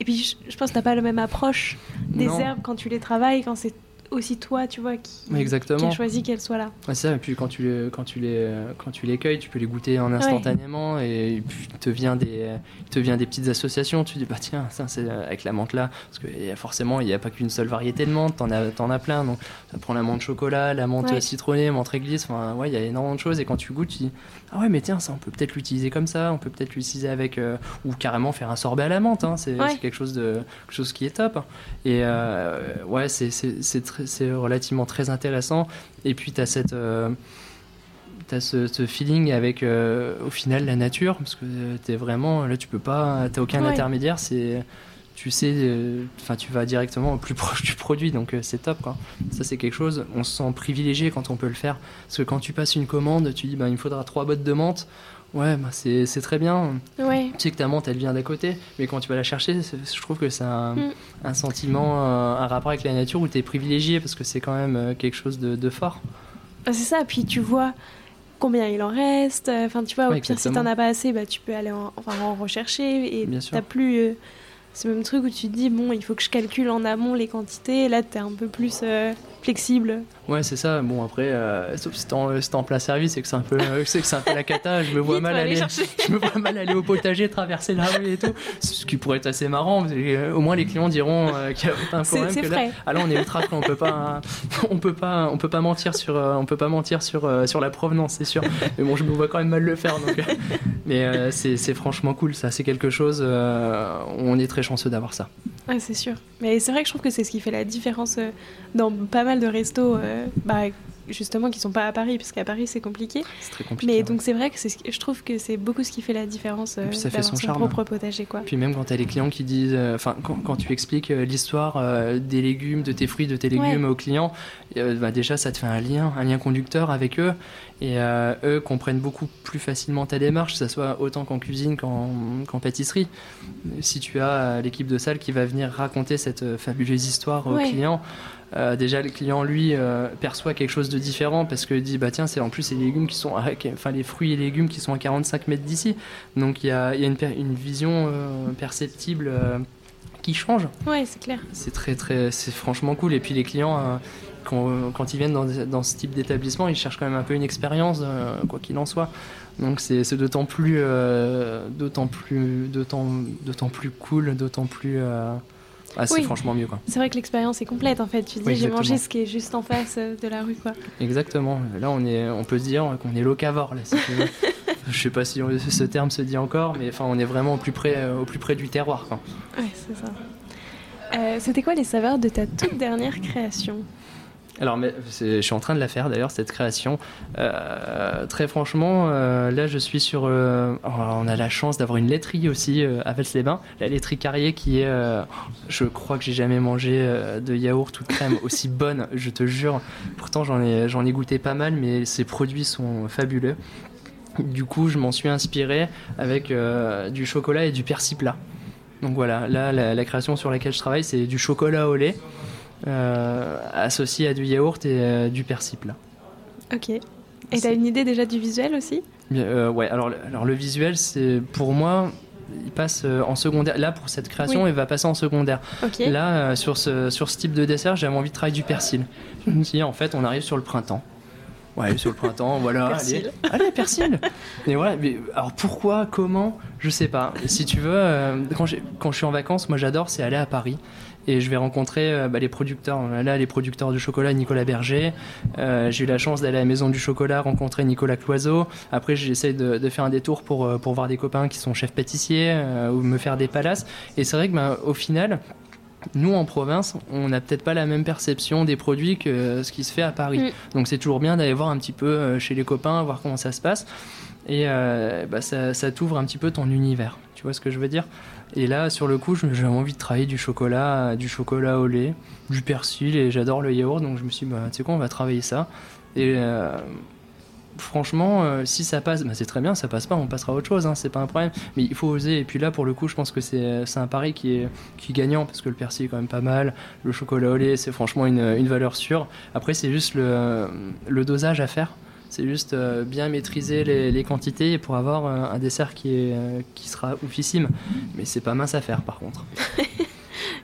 Et puis je, pense que tu n'as pas la même approche des herbes quand tu les travailles, quand c'est aussi toi, tu vois, qui, Exactement. qui choisi qu'elles soient là. c'est ça, et puis quand tu, les, quand, tu les, quand tu les cueilles, tu peux les goûter en instantanément, et puis il te, vient des, il te vient des petites associations, tu dis, bah tiens, ça c'est avec la menthe là, parce que forcément, il n'y a pas qu'une seule variété de menthe, t'en as, en as plein, donc ça prend la menthe chocolat, la menthe citronnée, menthe réglisse, enfin, ouais, il y a énormément de choses, et quand tu goûtes, tu dis, ah ouais, mais tiens, ça on peut peut-être l'utiliser comme ça, on peut peut-être l'utiliser avec, euh, ou carrément faire un sorbet à la menthe, hein, c'est quelque, chose de, quelque chose qui est top, et euh, ouais, c'est c'est relativement très intéressant. Et puis, tu as cette. Euh, as ce, feeling avec euh, au final la nature parce que tu es vraiment là tu peux pas tu aucun intermédiaire c'est tu sais euh, enfin tu vas directement au plus proche du produit donc c'est top quoi ça c'est quelque chose on se sent privilégié quand on peut le faire parce que quand tu passes une commande tu dis bah, il me faudra trois bottes de menthe Ouais, bah c'est très bien. Ouais. Tu sais que ta menthe, elle vient d'à côté, mais quand tu vas la chercher, je trouve que c'est un, mm. un, sentiment, euh, un rapport avec la nature où tu es privilégié parce que c'est quand même euh, quelque chose de, de fort. Ah, c'est ça, puis tu vois combien il en reste. Enfin, tu vois, au pire, si t'en as pas assez, bah, tu peux aller en, enfin, en rechercher et t'as plus. Euh, ce même truc où tu te dis, bon, il faut que je calcule en amont les quantités. Là, tu un peu plus flexible. Ouais, c'est ça. Bon, après, euh, sauf si t'es en, en, plein service et que c'est un, peu, euh, que c'est un peu la cata, je me vois, mal aller, je me vois mal aller au potager, traverser la rue et tout. Ce qui pourrait être assez marrant. Euh, au moins, les clients diront qu'il y a pas un problème. Que là, ah on est ultra on peut pas, on peut pas, on peut pas mentir sur, on peut pas mentir sur, sur la provenance, c'est sûr. Mais bon, je me vois quand même mal le faire. Donc, mais c'est, c'est franchement cool. Ça, c'est quelque chose. on est très chanceux d'avoir ça. Ouais, c'est sûr. Mais c'est vrai que je trouve que c'est ce qui fait la différence dans pas mal de restos, euh, bah, justement, qui sont pas à Paris, puisqu'à Paris c'est compliqué. C'est très compliqué. Mais donc c'est vrai que je trouve que c'est beaucoup ce qui fait la différence. Euh, ça fait son, son charme. propre potager, quoi. Puis même quand tu as les clients qui disent, euh, enfin, quand, tu expliques l'histoire des légumes, de tes fruits, de tes légumes aux clients, bah, déjà ça te fait un lien, un lien conducteur avec eux. Et eux comprennent beaucoup plus facilement ta démarche, que ce soit autant qu'en cuisine qu'en pâtisserie. Si tu as l'équipe de salle qui va venir raconter cette fabuleuse histoire aux clients, euh, déjà le client lui euh, perçoit quelque chose de différent parce qu'il dit bah tiens c'est en plus les légumes qui sont enfin les fruits et légumes qui sont à 45 mètres d'ici. Donc il y a, y a une, une, vision euh, perceptible qui change. Ouais c'est clair. C'est très très c'est franchement cool. Et puis les clients quand, quand, ils viennent dans, dans ce type d'établissement ils cherchent quand même un peu une expérience quoi qu'il en soit. Donc c'est d'autant plus d'autant plus d'autant plus cool d'autant plus ah, c'est franchement mieux. quoi. C'est vrai que l'expérience est complète en fait. Tu dis, j'ai mangé ce qui est juste en face euh, de la rue. quoi. Exactement. Là, on, est, on peut se dire qu'on est locavore. Là, si Je sais pas si ce terme se dit encore, mais enfin, on est vraiment au plus près, euh, au plus près du terroir. Quoi. Ouais, c'est ça. Euh, C'était quoi les saveurs de ta toute dernière création? Alors, mais je suis en train de la faire d'ailleurs, cette création. Euh, très franchement, euh, là je suis sur. Euh, oh, on a la chance d'avoir une laiterie aussi à Vels-les-Bains. La laiterie Carrier qui est. je crois que j'ai jamais mangé de yaourt ou de crème aussi bonne, je te jure. Pourtant, j'en ai, j'en ai goûté pas mal, mais ces produits sont fabuleux. Du coup, je m'en suis inspiré avec du chocolat et du persil plat. Donc voilà, là la, la création sur laquelle je travaille, c'est du chocolat au lait. Euh, associé à du yaourt et euh, du persil plat. Ok. Et t'as une idée déjà du visuel aussi? Euh, Ouais, alors, alors le visuel, c'est pour moi, il passe en secondaire. Là, pour cette création, il va passer en secondaire. Là, sur, ce, sur ce type de dessert, j'avais envie de travailler du persil. Je me en fait, on arrive sur le printemps. Ouais, sur le printemps, voilà. Persil. Allez, allez, persil. Mais voilà, mais alors pourquoi, comment, je sais pas. Si tu veux, euh, quand, quand je suis en vacances, moi j'adore, c'est aller à Paris. Et je vais rencontrer euh, bah, les producteurs. Là, les producteurs de chocolat, Nicolas Berger. Euh, j'ai eu la chance d'aller à la Maison du Chocolat rencontrer Nicolas Cloiseau. Après, j'essaie de, de faire un détour pour, euh, pour voir des copains qui sont chefs pâtissiers euh, ou me faire des palaces. Et c'est vrai que ben, au final, nous en province, on n'a peut-être pas la même perception des produits que ce qui se fait à Paris. Mm. Donc c'est toujours bien d'aller voir un petit peu euh, chez les copains, voir comment ça se passe. Et euh, bah, ça, ça t'ouvre un petit peu ton univers. Tu vois ce que je veux dire? Et là, sur le coup, j'avais envie de travailler du chocolat, du chocolat au lait, du persil, et j'adore le yaourt. Donc je me suis dit, bah, tu sais quoi, on va travailler ça. Et euh, franchement, euh, si ça passe, bah, c'est très bien. Ça passe pas, on passera à autre chose. Hein, c'est pas un problème. Mais il faut oser. Et puis là, pour le coup, je pense que c'est c'est un pari qui est, gagnant parce que le persil est quand même pas mal. Le chocolat au lait, c'est franchement une, valeur sûre. Après, c'est juste le dosage à faire. C'est juste euh, bien maîtriser les, les quantités pour avoir euh, un dessert qui, est, euh, qui sera oufissime. Mais c'est pas mince à faire par contre.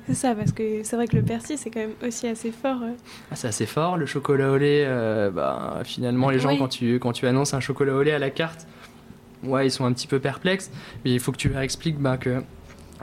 C'est ça, parce que c'est vrai que le persil, c'est quand même aussi assez fort. Ah, c'est assez fort. Le chocolat au lait, bah, finalement, les gens, Oui. quand, tu, quand tu annonces un chocolat au lait à la carte, ouais, ils sont un petit peu perplexes. Mais il faut que tu leur expliques bah, que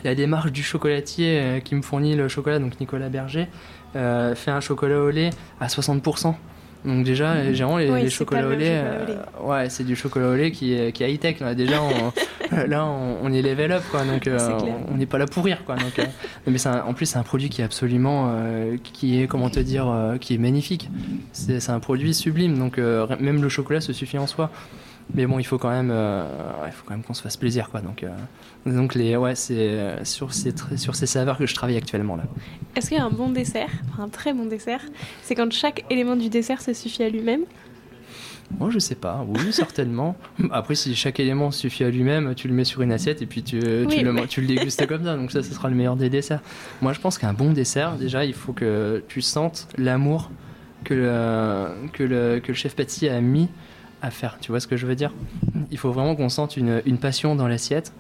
la démarche du chocolatier qui me fournit le chocolat, donc Nicolas Berger, fait un chocolat au lait à 60%. Donc déjà, les gens, les, Oui, les c'est chocolats au lait, euh, ouais, c'est du chocolat au lait qui est, qui est high-tech. Là. Déjà, on, là, on, on est level up, quoi. Donc, euh, clair. on n'est pas là pour rire, quoi. Donc, euh, mais c'est un- en plus, c'est un produit qui est absolument, euh, qui est, comment te dire, euh, qui est magnifique. C'est c'est un produit sublime. Donc, euh, même le chocolat se suffit en soi. Mais bon, il faut quand même, euh, il faut quand même qu'on se fasse plaisir, quoi. Donc, euh, donc les, ouais, c'est euh, sur ces, sur ces saveurs que je travaille actuellement là. Est-ce qu'il y a un bon dessert, enfin, un très bon dessert, c'est quand chaque élément du dessert se suffit à lui-même? Moi, je sais pas. Oui, certainement. Après, si chaque élément suffit à lui-même, tu le mets sur une assiette et puis tu, tu, Oui, le, mais- tu le dégustes comme ça. Donc ça, ce sera le meilleur des desserts. Moi, je pense qu'un bon dessert, déjà, il faut que tu sentes l'amour que le, que, le, que le chef pâtissier a mis à faire. Tu vois ce que je veux dire? Il faut vraiment qu'on sente une, une passion dans l'assiette.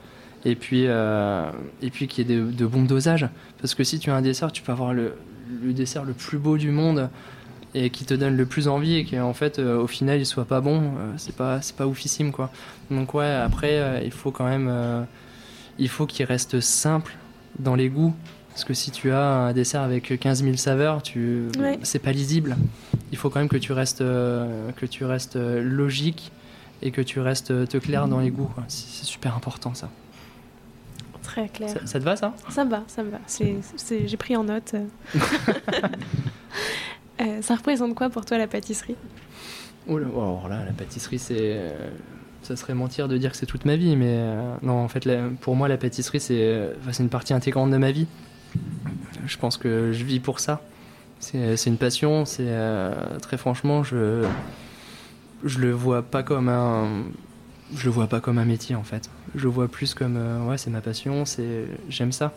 Et puis, euh, et puis qu'il y ait de, de bons dosages. Parce que si tu as un dessert, tu peux avoir le, le dessert le plus beau du monde et qui te donne le plus envie et qu'en fait euh, au final il soit pas bon euh, c'est pas c'est pas oufissime quoi donc ouais après il faut quand même il faut qu'il reste simple dans les goûts parce que si tu as un dessert avec 15 000 saveurs tu Ouais. c'est pas lisible il faut quand même que tu restes euh, que tu restes euh, logique et que tu restes euh, te clair dans les goûts c'est super important ça. Très clair. ça ça te va ça? Ça me va, ça me va. J'ai pris en note. Euh, ça représente quoi pour toi la pâtisserie? Oh là, alors là, la pâtisserie, c'est. Ça serait mentir de dire que c'est toute ma vie, mais euh, non, en fait, la- pour moi, la pâtisserie, c'est enfin, c'est une partie intégrante de ma vie. Je pense que je vis pour ça. C'est c'est une passion, c'est. euh, très franchement, je. Je le vois pas comme un. Je le vois pas comme un métier, en fait. Je le vois plus comme. euh, ouais, c'est ma passion, c'est. J'aime ça.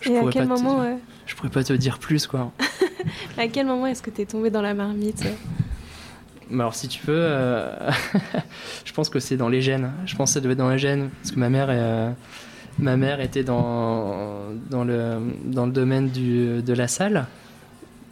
Je Et à pourrais quel pas te- moment, euh, Je pourrais pas te dire plus, quoi. à quel moment est-ce que t'es tombé dans la marmite euh Alors si tu veux, euh, je pense que c'est dans les gènes. Je pense que ça doit être dans les gènes parce que ma mère, euh, ma mère était dans dans le dans le domaine du, de la salle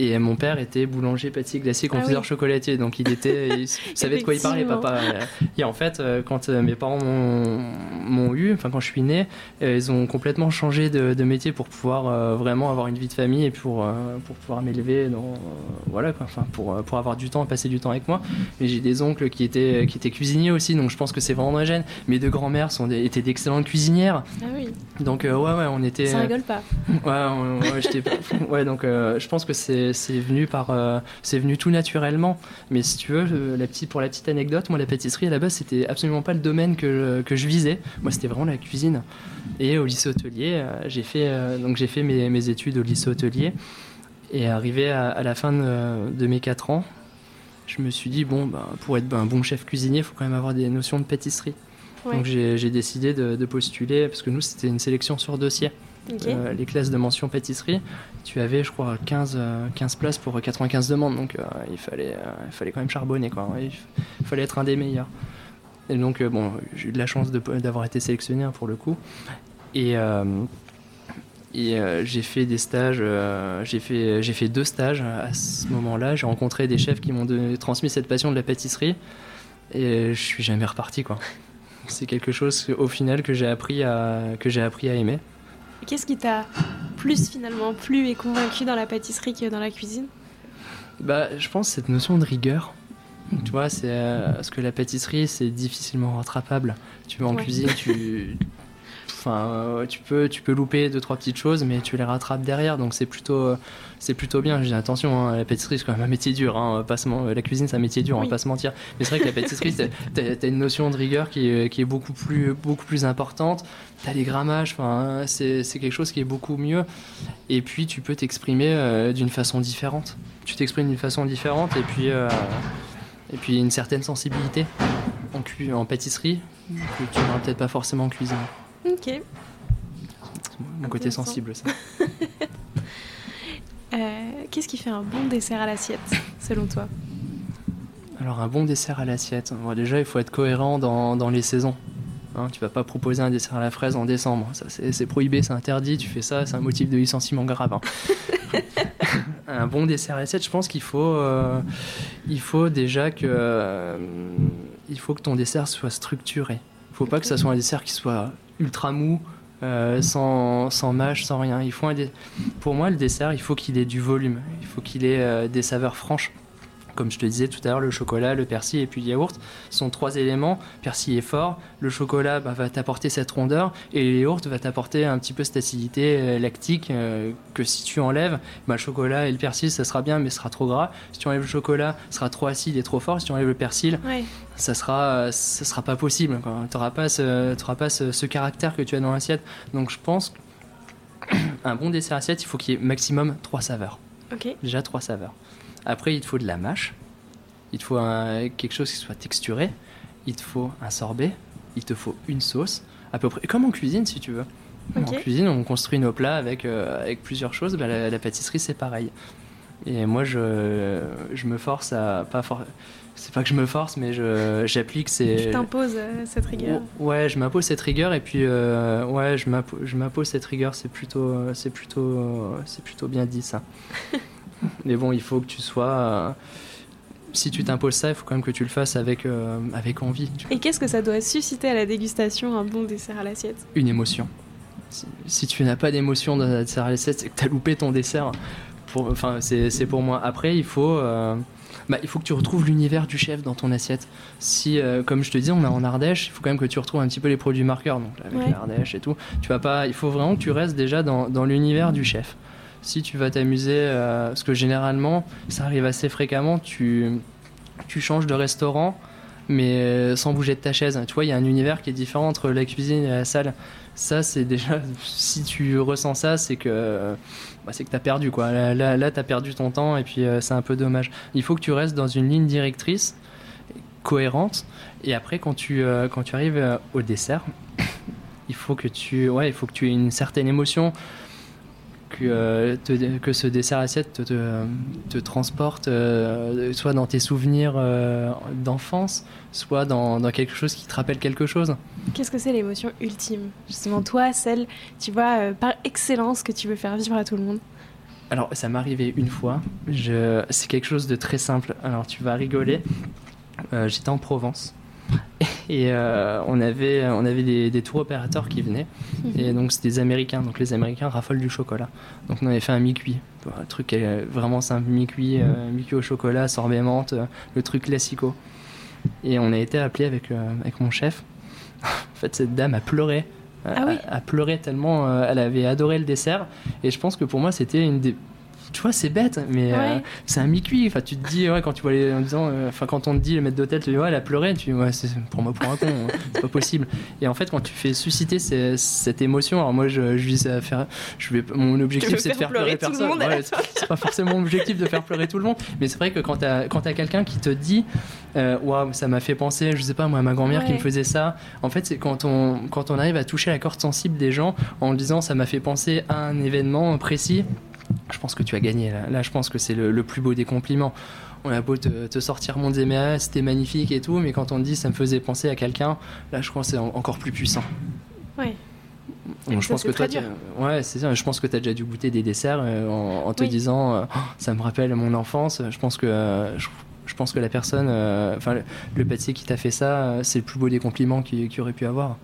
et mon père était boulanger, pâtissier, glacier, Ah confiseur, oui. chocolatier. Donc il était, il savait de quoi il parlait, papa. Et en fait, euh, quand euh, mes parents m'ont eu, enfin quand je suis né, euh, ils ont complètement changé de, de métier pour pouvoir euh, vraiment avoir une vie de famille et pour euh, pour pouvoir m'élever dans euh, voilà quoi. Enfin pour pour avoir du temps, passer du temps avec moi. Mais j'ai des oncles qui étaient qui étaient cuisiniers aussi, donc je pense que c'est vraiment la gène. Mes deux grands-mères sont des- étaient d'excellentes cuisinières, Ah oui, donc ouais ouais on était. ça rigole pas. Ouais, ouais, j'étais ouais, donc je pense que c'est c'est venu par euh, c'est venu tout naturellement. Mais si tu veux, euh, la petite pour la petite anecdote, moi la pâtisserie à la base c'était absolument pas le domaine que je, que je visais. Moi c'était vraiment la cuisine. Et au lycée hôtelier, euh, j'ai fait euh, donc j'ai fait mes, mes études au lycée hôtelier. Et arrivé à, à la fin de, de mes 4 ans, je me suis dit bon bah, pour être un bon chef cuisinier, il faut quand même avoir des notions de pâtisserie. Ouais. Donc j'ai j'ai décidé de, de postuler parce que nous c'était une sélection sur dossier. Euh, les classes de mention pâtisserie, tu avais, je crois, 15, euh, 15 places pour 95 demandes. Donc, euh, il, fallait, euh, il fallait quand même charbonner. Quoi. Il, fallait être un des meilleurs. Et donc, euh, bon, j'ai eu de la chance d'avoir été sélectionné hein, pour le coup. Et, euh, euh, j'ai fait des stages, euh, j'ai fait, fait deux stages à ce moment-là. J'ai rencontré des chefs qui m'ont transmis cette passion de la pâtisserie. Et je suis jamais reparti, quoi. C'est quelque chose, au final, que j'ai appris à, que j'ai appris à aimer. Qu'est-ce qui t'a plus finalement plu et convaincu dans la pâtisserie que dans la cuisine? Bah, je pense cette notion de rigueur. Tu vois, c'est euh, parce que la pâtisserie, c'est difficilement rattrapable. Tu vas en Ouais. cuisine, tu, enfin, euh, tu peux, tu peux louper deux trois petites choses, mais tu les rattrapes derrière. Donc c'est plutôt, euh, c'est plutôt bien. Je dis attention, hein, la pâtisserie c'est quand même un métier dur. Hein, pas se men- la cuisine c'est un métier dur, on Oui. va pas se mentir. Mais c'est vrai que la pâtisserie, t'as- t'as une notion de rigueur qui est, qui est beaucoup plus, beaucoup plus importante. T'as les grammages, enfin, c'est quelque chose qui est beaucoup mieux. Et puis tu peux t'exprimer euh, d'une façon différente. Tu t'exprimes d'une façon différente et puis, euh, et puis une certaine sensibilité en, en pâtisserie que tu n'auras peut-être pas forcément en cuisine. Ok. Mon côté sensible, ça. Euh, Qu'est-ce qui fait un bon dessert à l'assiette, selon toi? Alors un bon dessert à l'assiette. Bon, déjà, il faut être cohérent dans, dans les saisons. Hein, tu vas pas proposer un dessert à la fraise en décembre. Ça, c'est prohibé, c'est interdit. Tu fais ça, c'est un motif de licenciement grave. hein. un bon dessert à l'assiette, je pense qu'il faut, euh, il faut déjà que, euh, il faut que ton dessert soit structuré. Il faut pas que ça soit un dessert qui soit ultra mou, euh, sans, sans mâche, sans rien. Il faut Pour moi, le dessert, il faut qu'il ait du volume. Il faut qu'il ait euh, des saveurs franches. Comme je te disais tout à l'heure, le chocolat, le persil et puis le yaourt sont trois éléments. Persil est fort, le chocolat bah, va t'apporter cette rondeur et le yaourt va t'apporter un petit peu cette acidité euh, lactique euh, que si tu enlèves, bah, le chocolat et le persil ça sera bien mais ce sera trop gras. Si tu enlèves le chocolat, ce sera trop acide et trop fort. Si tu enlèves le persil, ça sera, euh, ça sera pas possible. Tu n'auras pas, ce, pas ce, ce caractère que tu as dans l'assiette. Donc je pense qu'un bon dessert assiette, il faut qu'il y ait maximum trois saveurs. Déjà trois saveurs. Après, il te faut de la mâche. Il te faut un- quelque chose qui soit texturé. Il te faut un sorbet. Il te faut une sauce. À peu près comme en cuisine, si tu veux. Ok. En cuisine, on construit nos plats avec, euh, avec plusieurs choses. Bah, la, la pâtisserie, c'est pareil. Et moi, je, je me force à. Pas for- C'est pas que je me force, mais je, j'applique ces. Tu t'imposes euh, cette rigueur. Ouais, je m'impose cette rigueur et puis euh, ouais, je m'impo- je m'impose cette rigueur. C'est plutôt, c'est plutôt, c'est plutôt bien dit ça. Mais bon, il faut que tu sois. euh, si tu t'imposes ça, il faut quand même que tu le fasses avec, euh, avec envie. Et qu'est-ce que ça doit susciter à la dégustation, un bon dessert à l'assiette? Une émotion. Si, si tu n'as pas d'émotion dans un dessert à l'assiette, c'est que tu as loupé ton dessert. Pour, enfin, c'est c'est pour moi. Après, il faut. euh, bah, il faut que tu retrouves l'univers du chef dans ton assiette. Si, euh, comme je te dis, on est en Ardèche, il faut quand même que tu retrouves un petit peu les produits marqueurs, donc avec Ouais. l'Ardèche et tout. Tu vas pas, il faut vraiment que tu restes déjà dans, dans l'univers du chef. Si tu vas t'amuser, euh, parce que généralement, ça arrive assez fréquemment, tu, tu changes de restaurant, mais euh, sans bouger de ta chaise. Tu vois, il y a un univers qui est différent entre la cuisine et la salle. Ça, c'est déjà, si tu ressens ça, c'est que, bah, c'est que t'as perdu, quoi. Là, là, là, t'as perdu ton temps et puis euh, c'est un peu dommage. Il faut que tu restes dans une ligne directrice cohérente. Et après, quand tu, euh, quand tu arrives euh, au dessert, il faut que tu, ouais, il faut que tu aies une certaine émotion, que, euh, te- que ce dessert assiette te, te, te transporte, euh, soit dans tes souvenirs euh, d'enfance, soit dans, dans quelque chose qui te rappelle quelque chose. Qu'est-ce que c'est l'émotion ultime? Justement, toi, celle, tu vois, par excellence que tu veux faire vivre à tout le monde. Alors, ça m'est arrivé une fois. Je... C'est quelque chose de très simple. Alors, tu vas rigoler. Euh, J'étais en Provence. Et euh, on avait, on avait des, des tours opérateurs qui venaient. Et donc, c'est des Américains. Donc, les Américains raffolent du chocolat. Donc, on avait fait un mi-cuit. Un truc euh, vraiment simple mi-cuit, euh, mi-cuit au chocolat, sorbet menthe, le truc classico. Et on a été appelé avec, euh, avec mon chef. en fait, cette dame a pleuré. Ah oui a, a pleuré tellement euh, elle avait adoré le dessert. Et je pense que pour moi, c'était une des. Tu vois, c'est bête, mais euh, c'est un mi-cuit. Enfin, tu te dis, ouais, quand tu vois les, en disant, euh, enfin, quand on te dit le maître d'hôtel, tu dis, ouais, elle a pleuré, tu dis, ouais, c'est pour moi pour un con, hein. c'est pas possible. Et en fait, quand tu fais susciter ces- cette émotion, alors moi, je, je vise à faire, je vais, mon objectif, c'est de faire pleurer, personne. Ouais, c'est pas forcément mon objectif de faire pleurer tout le monde, mais c'est vrai que quand t'as quand t'as quelqu'un qui te dit, euh, waouh, ça m'a fait penser, je sais pas, moi, à ma grand-mère qui me faisait ça. En fait, c'est quand on quand on arrive à toucher la corde sensible des gens en disant, ça m'a fait penser à un événement précis je pense que tu as gagné. Là, Là, je pense que c'est le, le plus beau des compliments. On a beau te, te sortir mon DMA, c'était magnifique et tout, mais quand on te dit ça me faisait penser à quelqu'un, là, je crois que c'est en- encore plus puissant. Ouais. Donc, je Ça, pense que toi, ouais, c'est ça. Je pense que tu as déjà dû goûter des desserts euh, en, en te Oui. disant, euh, Oh, ça me rappelle mon enfance. Je pense que euh, je, je pense que la personne, enfin le, le pâtissier qui t'a fait ça, c'est le plus beau des compliments qu'il qu'il aurait pu avoir.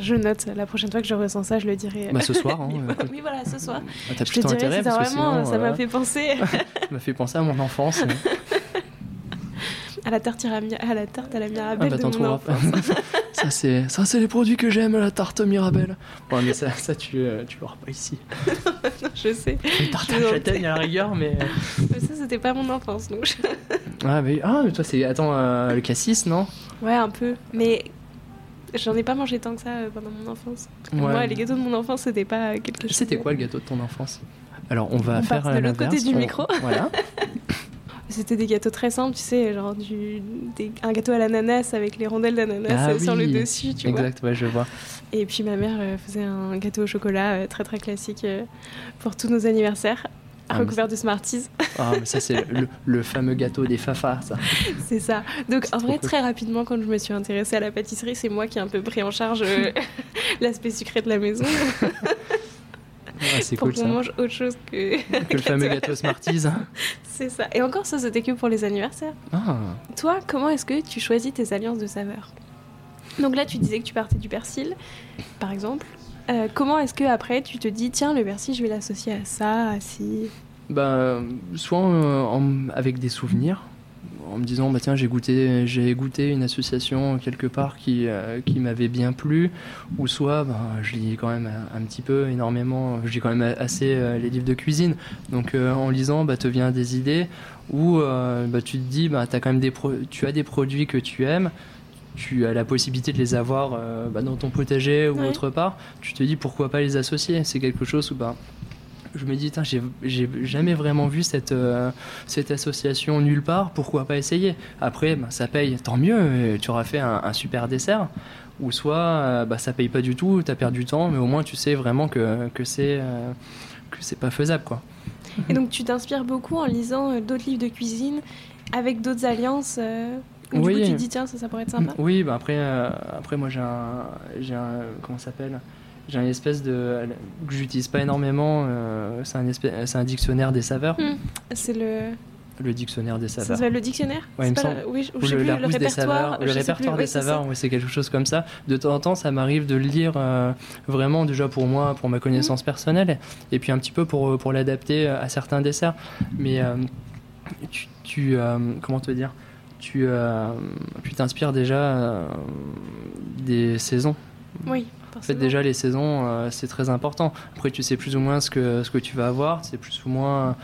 Je note, la prochaine fois que je ressens ça, je le dirai. Bah, ce soir, hein, oui, voilà, ce soir. bah, t'as plutôt dirai intérêt parce que vraiment, sinon, ça m'a euh, fait penser ça m'a fait penser à mon enfance. à la tarte, à, la tarte à la Ah mirabelle bah de mon enfance. ça c'est ça c'est les produits que j'aime, la tarte Mirabelle. Bon mais ça, ça tu euh, tu l'auras pas ici. je sais. Une tarte à châtaigne à la rigueur mais euh, Mais ça, c'était pas mon enfance, donc. je- ah mais ah mais toi c'est attends euh, le cassis non? Ouais, un peu. Mais j'en ai pas mangé tant que ça euh, pendant mon enfance. Ouais. Moi, les gâteaux de mon enfance, c'était pas quelque chose. C'était quoi le gâteau de ton enfance? Alors on va On faire de euh, l'autre côté du On- micro. Voilà. C'était des gâteaux très simples, tu sais, genre du, des- un gâteau à l'ananas avec les rondelles d'ananas Ah euh, sur le dessus, tu vois. exact, ouais, je vois. Et puis ma mère faisait un gâteau au chocolat très très classique pour tous nos anniversaires, Ah, recouvert de Smarties. Ah mais ça c'est le, le fameux gâteau des fafas ça. c'est ça. Donc en vrai, cool. très rapidement, quand je me suis intéressée à la pâtisserie, c'est moi qui ai un peu pris en charge euh, l'aspect sucré de la maison Ah, c'est pour cool qu'on ça. mange autre chose que. Que le fameux gâteau Smarties. c'est ça. Et encore, ça, c'était que pour les anniversaires. Ah. Toi, comment est-ce que tu choisis tes alliances de saveurs? Donc là, tu disais que tu partais du persil, par exemple. Euh, comment est-ce que après tu te dis tiens le persil je vais l'associer à ça à ci? Bah, soit euh, en- avec des souvenirs, en me disant bah tiens j'ai goûté j'ai goûté une association quelque part qui euh, qui m'avait bien plu, ou soit bah, je lis quand même un, petit peu énormément, je lis quand même assez les livres de cuisine, donc en lisant bah te vient des idées, ou bah, tu te dis bah quand même des tu as des produits que tu aimes. Tu as la possibilité de les avoir euh, bah, dans ton potager ou Ouais. autre part. Tu te dis pourquoi pas les associer? C'est quelque chose où bah, je me dis, j'ai jamais vraiment vu cette, euh, cette association nulle part, pourquoi pas essayer? Après, bah, ça paye, tant mieux, et tu auras fait un, un super dessert. Ou soit, euh, bah, ça paye pas du tout, tu as perdu du temps, mais au moins tu sais vraiment que, que c'est euh, pas faisable. quoi. Et donc tu t'inspires beaucoup en lisant euh, d'autres livres de cuisine avec d'autres alliances. Oui. Du coup tu te dis tiens ça, ça pourrait être sympa. Oui, bah après, euh, après moi j'ai un, j'ai un. Comment ça s'appelle? J'ai un espèce de. que j'utilise pas énormément, euh, c'est un, espèce- c'est un dictionnaire des saveurs. Hmm. C'est le. Le dictionnaire des Ça saveurs. s'appelle le dictionnaire? Ouais, pas le- Oui, je Ou je sais le, plus, le rousse des répertoire. saveurs, le répertoire plus, des c'est ça. saveurs, c'est quelque chose comme ça. De temps en temps, ça m'arrive de le lire euh, vraiment déjà pour moi, pour ma connaissance personnelle, et puis un petit peu pour, pour l'adapter à certains desserts. Mais tu, tu, comment te dire, tu euh, tu t'inspires déjà euh, des saisons. Oui, En fait, déjà, les saisons, euh, c'est très important. Après, tu sais plus ou moins ce que, ce que tu vas avoir. C'est plus ou moins.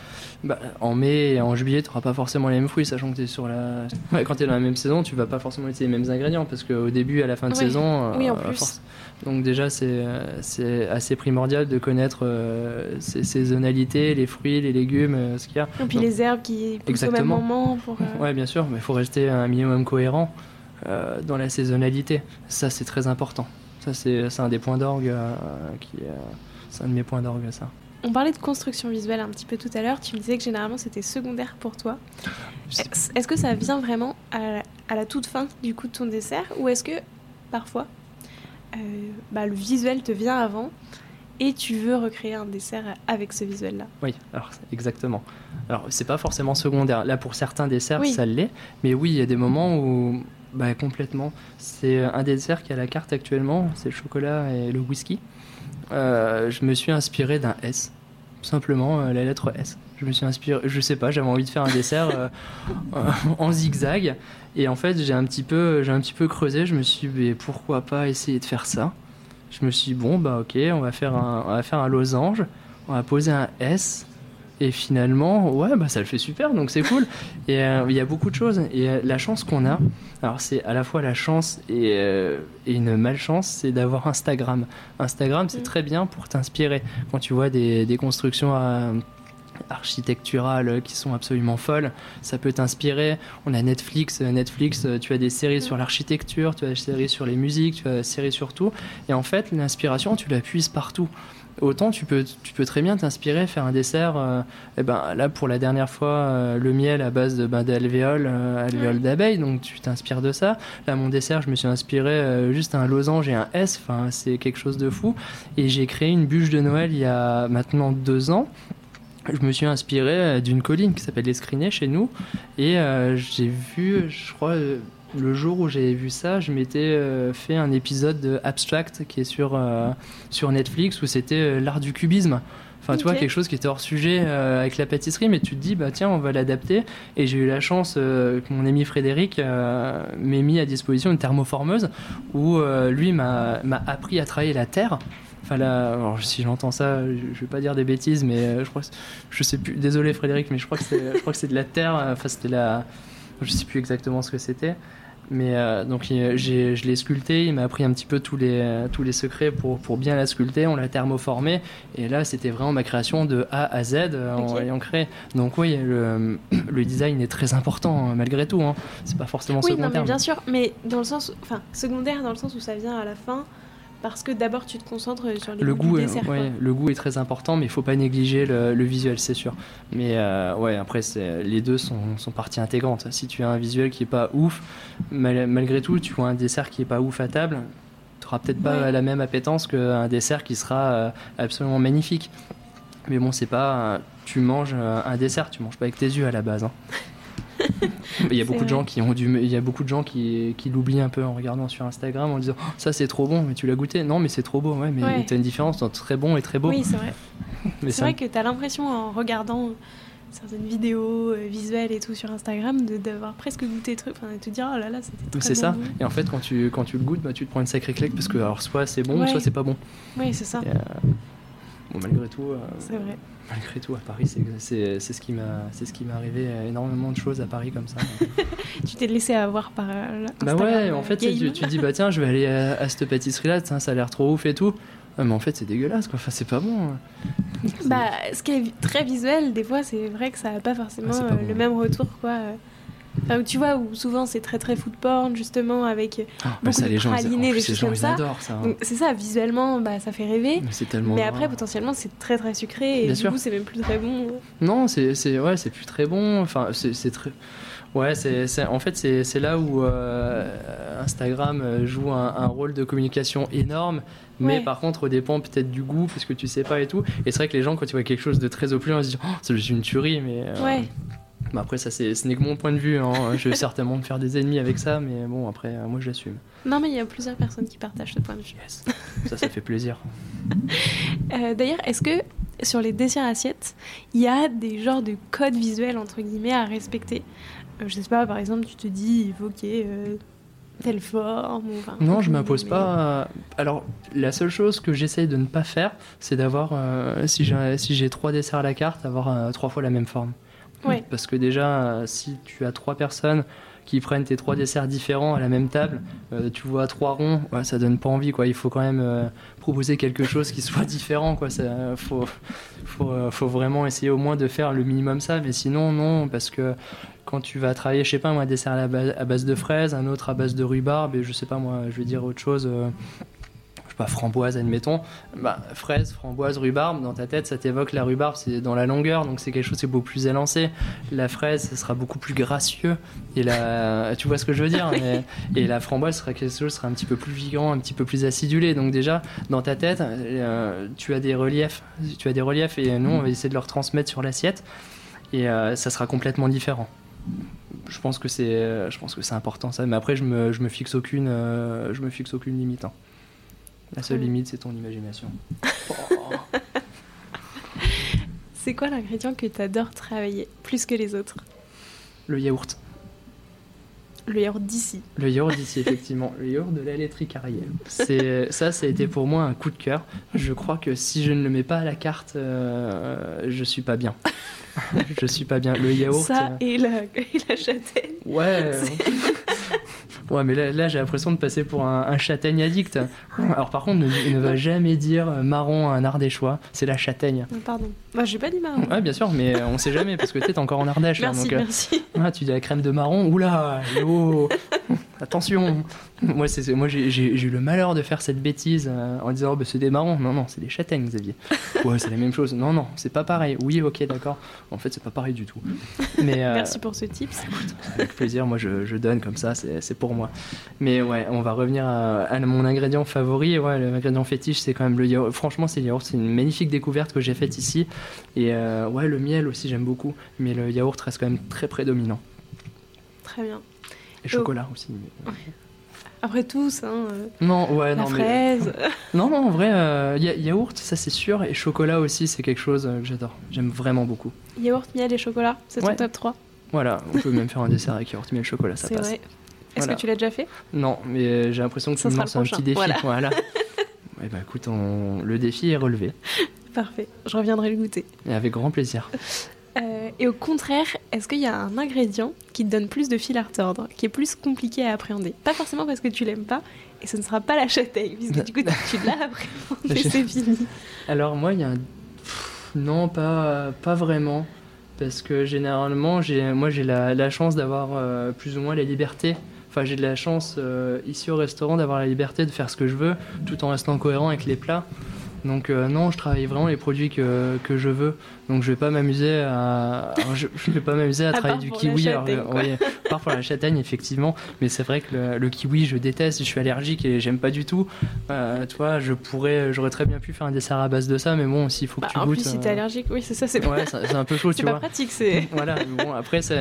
Bah, en mai et en juillet, tu n'auras pas forcément les mêmes fruits, sachant que es sur la... Ouais, quand tu es dans la même saison, tu vas pas forcément utiliser les mêmes ingrédients, parce qu'au début et à la fin de Oui. saison. Oui, en euh, plus. force- Donc, déjà, c'est euh, assez primordial de connaître euh, ces saisonnalités, les fruits, les légumes, euh, ce qu'il y a. Et puis Donc, les herbes qui poussent au même moment pour. euh, Ouais, bien sûr, mais il faut rester un minimum cohérent euh, dans la saisonnalité. Ça, c'est très important. Ça, c'est un des points d'orgue euh, qui euh, c'est un de mes points d'orgue, ça. On parlait de construction visuelle un petit peu tout à l'heure. Tu me disais que généralement c'était secondaire pour toi. Est-ce que ça vient vraiment à la, à la toute fin du coup de ton dessert? Ou est-ce que parfois euh, bah, le visuel te vient avant et tu veux recréer un dessert avec ce visuel-là? Oui, alors exactement. Alors, c'est pas forcément secondaire. Là, pour certains desserts, Oui. ça l'est. Mais oui, il y a des moments où. Bah, complètement. C'est un dessert qui a la carte actuellement, c'est le chocolat et le whisky. Euh, je me suis inspiré d'un S, simplement euh, la lettre S. Je me suis inspiré, je sais pas, j'avais envie de faire un dessert euh, euh, en zigzag, et en fait j'ai un petit peu, j'ai un petit peu creusé. Je me suis, dit, mais pourquoi pas essayer de faire ça? Je me suis dit, bon bah ok, on va faire un, on va faire un losange, on va poser un S. Et finalement, ouais, bah ça le fait super, donc c'est cool. Et euh, il y a beaucoup de choses. Et euh, la chance qu'on a, alors c'est à la fois la chance et, euh, et une malchance, c'est d'avoir Instagram. Instagram, c'est Mm. très bien pour t'inspirer. Quand tu vois des, des constructions architecturales qui sont absolument folles, ça peut t'inspirer. On a Netflix, Netflix, tu as des séries Mm. sur l'architecture, tu as des séries sur les musiques, tu as des séries sur tout. Et en fait, l'inspiration, tu la puises partout. Autant tu peux, tu peux très bien t'inspirer, faire un dessert. euh, eh ben, là, pour la dernière fois, euh, le miel à base de, ben, d'alvéoles, euh, alvéoles d'abeilles, donc tu t'inspires de ça. Là, mon dessert, je me suis inspiré juste un losange et un S, enfin, c'est quelque chose de fou. Et j'ai créé une bûche de Noël il y a maintenant deux ans. Je me suis inspiré d'une colline qui s'appelle l'Escrinet chez nous. Et euh, j'ai vu, je crois, le jour où j'avais vu ça, je m'étais euh, fait un épisode de Abstract qui est sur, euh, sur Netflix où c'était euh, l'art du cubisme. Enfin, tu vois, quelque chose qui était hors sujet euh, avec la pâtisserie, mais tu te dis, bah tiens, on va l'adapter. Et j'ai eu la chance euh, que mon ami Frédéric euh, m'ait mis à disposition une thermoformeuse où lui m'a appris à travailler la terre. Enfin, là, alors, si j'entends ça, je, je vais pas dire des bêtises, mais je crois je sais plus. Désolé Frédéric, mais je crois que c'est, je crois que c'est de la terre. Enfin, c'était la, je sais plus exactement ce que c'était. Mais euh, donc je l'ai sculpté, il m'a appris un petit peu tous les, tous les secrets pour, pour bien la sculpter, on l'a thermoformé, et là c'était vraiment ma création de A à Z euh, en ayant créé. Donc oui, le, le design est très important euh, malgré tout, hein. c'est pas forcément Oui, secondaire. mais bien sûr, mais dans le sens, enfin, secondaire dans le sens où ça vient à la fin, parce que d'abord tu te concentres sur les Le goût, dessert. ouais, le goût est très important, mais il faut pas négliger le, le visuel, c'est sûr. Mais euh, ouais, après, les deux sont, sont partie intégrante. Si tu as un visuel qui est pas ouf, mal- malgré tout, tu vois un dessert qui est pas ouf à table, tu auras peut-être pas Ouais. la même appétence qu'un dessert qui sera euh, absolument magnifique. Mais bon, c'est pas. euh, Tu manges euh, un dessert, tu manges pas avec tes yeux à la base. hein. Il y a beaucoup de gens qui ont du, il y a beaucoup de gens qui, qui l'oublient un peu en regardant sur Instagram en disant Oh, ça c'est trop bon, mais tu l'as goûté Non, mais c'est trop beau, ouais, mais Ouais. t'as une différence entre très bon et très beau. Oui, c'est vrai. C'est ça- vrai que tu as l'impression en regardant certaines vidéos euh, visuelles et tout sur Instagram d'avoir presque goûté trucs, enfin de te dire oh là là, c'était c'est bon. ça. Et en fait, quand tu, quand tu le goûtes, bah, tu te prends une sacrée claque parce que alors soit c'est bon, Ouais. soit c'est pas bon. Oui, c'est ça, Et, euh, bon, malgré tout, euh, vrai. malgré tout, à Paris, c'est- ce qui m'a, c'est ce qui m'est arrivé. euh, Énormément de choses à Paris comme ça. Tu t'es laissé avoir par euh, bah ouais, en fait, tu, tu dis bah tiens, je vais aller à, à cette pâtisserie là, ça a l'air trop ouf et tout. Ouais, mais en fait, c'est dégueulasse quoi. Enfin, c'est pas bon. hein. Bah, ce qui est très visuel, des fois, c'est vrai que ça n'a pas forcément Ah, pas euh, bon. le même retour, quoi. Enfin, tu vois, où souvent c'est très très food porn, justement, avec. euh, Ah, bah, beaucoup ça, de les gens, ils, pralinés, des choses comme ça. hein. Donc, c'est ça, visuellement, bah, ça fait rêver. Mais c'est tellement. Mais après, potentiellement, c'est très très sucré et Bien du sûr. coup, c'est même plus très bon. Non, c'est c'est ouais, c'est plus très bon. Enfin, c'est c'est très. Ouais, c'est c'est- en fait c'est c'est là où euh, Instagram euh, joue un, un rôle de communication énorme, mais Ouais. par contre dépend peut-être du goût parce que tu sais pas et tout. Et c'est vrai que les gens quand ils voient quelque chose de très opulent, ils se disent oh, c'est juste une tuerie, mais euh, Ouais, mais après ça c'est ce n'est que mon point de vue. Hein. Je vais certainement me faire des ennemis avec ça, mais bon après euh, moi je l'assume. non, mais il y a plusieurs personnes qui partagent ce point de vue. Yes. Ça ça fait plaisir. Euh, D'ailleurs, est-ce que sur les desserts assiettes, il y a des genres de codes visuels, entre guillemets, à respecter? Euh, Je sais pas, par exemple, tu te dis, il faut qu'il y ait euh, telle forme. ou, enfin, Non, je mais- m'impose pas. Alors, la seule chose que j'essaye de ne pas faire, c'est d'avoir, euh, si j'ai si j'ai trois desserts à la carte, avoir trois fois la même forme. Parce que déjà, si tu as trois personnes qui prennent tes trois desserts différents à la même table, euh, tu vois trois ronds, ouais, ça donne pas envie, quoi. Il faut quand même euh, proposer quelque chose qui soit différent, quoi. Ça, faut, faut, euh, faut vraiment essayer au moins de faire le minimum ça, mais sinon, non, parce que quand tu vas travailler, je sais pas moi, un dessert à, base, de fraises, un autre à base de rhubarbe, et je sais pas moi, je vais dire autre chose, sais pas, framboise, admettons, bah, fraise, framboise, rhubarbe, dans ta tête, ça t'évoque la rhubarbe, c'est dans la longueur, donc c'est quelque chose qui est beaucoup plus élancé. La fraise, ça sera beaucoup plus gracieux, et la, tu vois ce que je veux dire, mais- et la framboise sera quelque chose, sera un petit peu plus vibrant, un petit peu plus acidulé, donc déjà, dans ta tête, euh, tu as des reliefs, tu as des reliefs, et nous, on va essayer de leur transmettre sur l'assiette, et euh, ça sera complètement différent. Je pense que c'est, je pense que c'est important ça. Mais après, je me, je me fixe aucune, euh, je me fixe aucune limite. hein. La seule limite, c'est ton imagination. Oh. C'est quoi l'ingrédient que tu adores travailler plus que les autres? Le yaourt. Le yaourt d'ici. Le yaourt d'ici, effectivement. Le yaourt de la laiterie Carrière. C'est, ça, ça a été pour moi un coup de cœur. Je crois que si je ne le mets pas à la carte, euh, je suis pas bien. je suis pas bien. Le yaourt. Ça euh, et la, et la châtaigne. Ouais. Ouais, mais là, là, j'ai l'impression de passer pour un, un châtaigne addict. Alors, par contre, ne, ne va jamais dire euh, marron à un ardéchois, c'est la châtaigne. Pardon. Moi, j'ai pas dit marron. Ouais, bien sûr, mais on sait jamais parce que tu es encore en Ardèche. Merci, donc, euh, merci. ah, tu dis la crème de marron, oula, oh. attention. moi, c'est, moi j'ai, eu le malheur de faire cette bêtise euh, en disant, oh, bah, c'est des marrons. Non, non, c'est des châtaignes, Xavier. ouais, c'est la même chose. Non, non, c'est pas pareil. Oui, ok, d'accord. En fait, c'est pas pareil du tout. Mais, euh, Merci pour ce tips. avec plaisir, moi je, je donne comme ça, c'est c'est pour moi. Mais ouais, on va revenir à, à mon ingrédient favori. Ouais, l'ingrédient fétiche, c'est quand même le yaourt. Franchement, c'est le yaourt. C'est une magnifique découverte que j'ai faite ici. Et euh, ouais, le miel aussi, j'aime beaucoup. Mais le yaourt reste quand même très prédominant. Très bien. Et chocolat aussi. mais- Après tous, hein, euh, Non, ouais, la non, mais. fraise. Non, non, en vrai, euh, ya- yaourt, ça c'est sûr. Et chocolat aussi, c'est quelque chose euh, que j'adore. J'aime vraiment beaucoup. Yaourt, miel et chocolat, c'est ton Ouais. top 3. Voilà, on peut même faire un dessert avec yaourt, miel, chocolat, ça C'est passe. vrai. Est-ce Voilà. que tu l'as déjà fait? Non, mais j'ai l'impression que Ça le un petit défi. Voilà. Voilà. Eh ben, écoute, on- le défi est relevé. Parfait, je reviendrai le goûter. Et avec grand plaisir. Euh, et au contraire, est-ce qu'il y a un ingrédient qui te donne plus de fil à retordre, qui est plus compliqué à appréhender? Pas forcément parce que tu l'aimes pas, et ce ne sera pas la châtaigne, puisque du coup tu l'as appréhendé, c'est fini. Alors moi, il y a un... Pff, Non, pas, pas vraiment. Parce que généralement, moi j'ai la, la chance d'avoir euh, plus ou moins la liberté. Enfin, j'ai de la chance euh, ici au restaurant d'avoir la liberté de faire ce que je veux, tout en restant cohérent avec les plats. Donc euh, non, je travaille vraiment les produits que, que je veux. Donc je vais pas m'amuser à, je, je vais pas m'amuser à, À travailler du kiwi. alors, châtaigne, à part pour la châtaigne effectivement, mais c'est vrai que le, le kiwi je déteste, je suis allergique et j'aime pas du tout. Euh, vois, je pourrais, j'aurais très bien pu faire un dessert à base de ça, mais bon, s'il faut que Bah, tu en goûtes. plus, si euh, t'es allergique, oui, c'est ça, c'est Ouais, c'est c'est un peu chaud, c'est tu pas vois. pratique. C'est... Voilà, bon, après, ça-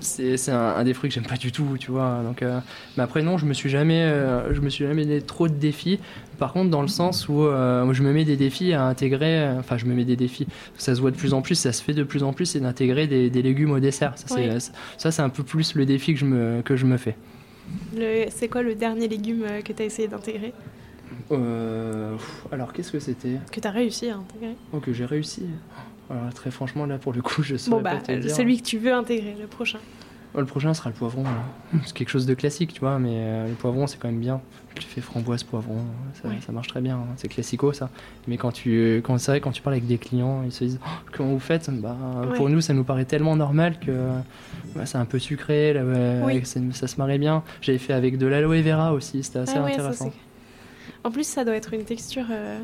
c'est un, un des fruits que j'aime pas du tout, tu vois. Donc, euh, mais après, non, je me suis jamais, euh, je me suis jamais donné trop de défis. Par contre, dans le sens où euh, je me mets des défis à intégrer, euh, enfin, je me mets des défis, ça se voit de plus en plus, ça se fait de plus en plus, c'est d'intégrer des, des légumes au dessert. Ça, c'est Oui. ça, c'est un peu plus le défi que je me, que je me fais. C'est quoi le dernier légume que t'as essayé d'intégrer? Alors, qu'est-ce que c'était? Que t'as réussi à intégrer? Oh, que j'ai réussi. Alors, très franchement, là, pour le coup, je saurais Bon, bah, pas te dire. celui que tu veux intégrer, le prochain. Oh, le prochain sera le poivron. là. C'est quelque chose de classique, tu vois, mais euh, le poivron, c'est quand même bien. Tu fais framboise, poivron, ça, Ouais. ça marche très bien. hein. C'est classico, ça. Mais quand tu, quand c'est vrai, quand tu parles avec des clients, ils se disent Oh, comment vous faites? Bah, Ouais. Pour nous, ça nous paraît tellement normal que bah, c'est un peu sucré. Là, ouais, Oui. ça, ça se marrait bien. J'avais fait avec de l'aloe vera aussi, c'était assez Ah ouais, ça, intéressant. en plus, ça doit être une texture euh,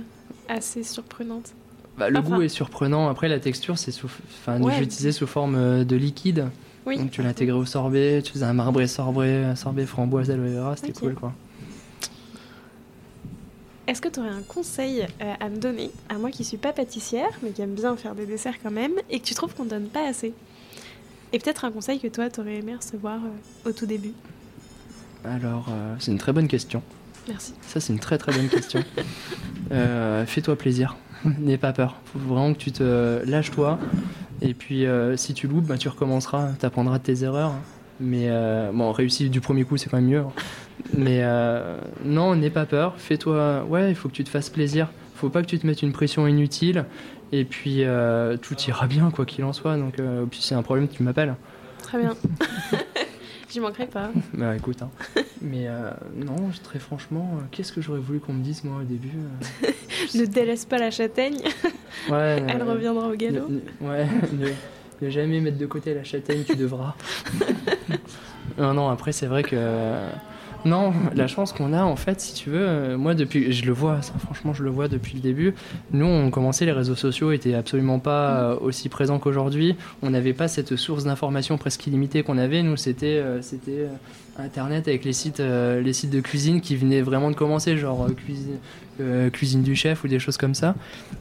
assez surprenante. Bah, le Enfin- goût est surprenant. Après, la texture, c'est sous, enfin, Ouais. je l'utilisais sous forme euh, de liquide. Oui. Donc tu l'intégrais au sorbet, tu faisais un marbré sorbet, un sorbet framboise aloe vera, c'était cool quoi. Est-ce que tu aurais un conseil euh, à me donner, à moi qui suis pas pâtissière, mais qui aime bien faire des desserts quand même, et que tu trouves qu'on donne pas assez? Et peut-être un conseil que toi, t'aurais aimé recevoir euh, au tout début? Alors, euh, c'est une très bonne question. Merci. Ça, c'est une très très bonne question. Euh, Fais-toi plaisir. N'aie pas peur. Faut vraiment que tu te lâches-toi. Et puis, euh, si tu loupes, bah, tu recommenceras. Tu apprendras de tes erreurs. Mais euh, bon, réussir du premier coup, c'est quand même mieux. hein. Mais non, n'aie pas peur. Fais-toi. Ouais, il faut que tu te fasses plaisir. Faut pas que tu te mettes une pression inutile. Et puis, tout ira bien, quoi qu'il en soit. Donc, puis, c'est un problème, tu m'appelles. Très bien. J'y manquerai pas. Bah écoute, hein. mais euh, non, très franchement, euh, qu'est-ce que j'aurais voulu qu'on me dise moi au début euh, Ne délaisse pas la châtaigne, Ouais, elle reviendra au galop. ne- ne- ouais, ne, ne jamais mettre de côté la châtaigne, tu devras. non, non, après c'est vrai que. Non, la chance qu'on a en fait, si tu veux, euh, moi depuis, je le vois, ça, franchement je le vois depuis le début. Nous on commençait, les réseaux sociaux étaient absolument pas euh, aussi présents qu'aujourd'hui. On n'avait pas cette source d'information presque illimitée qu'on avait. Nous c'était euh, c'était internet avec les sites les sites de cuisine qui venaient vraiment de commencer, genre cuisine cuisine du chef ou des choses comme ça.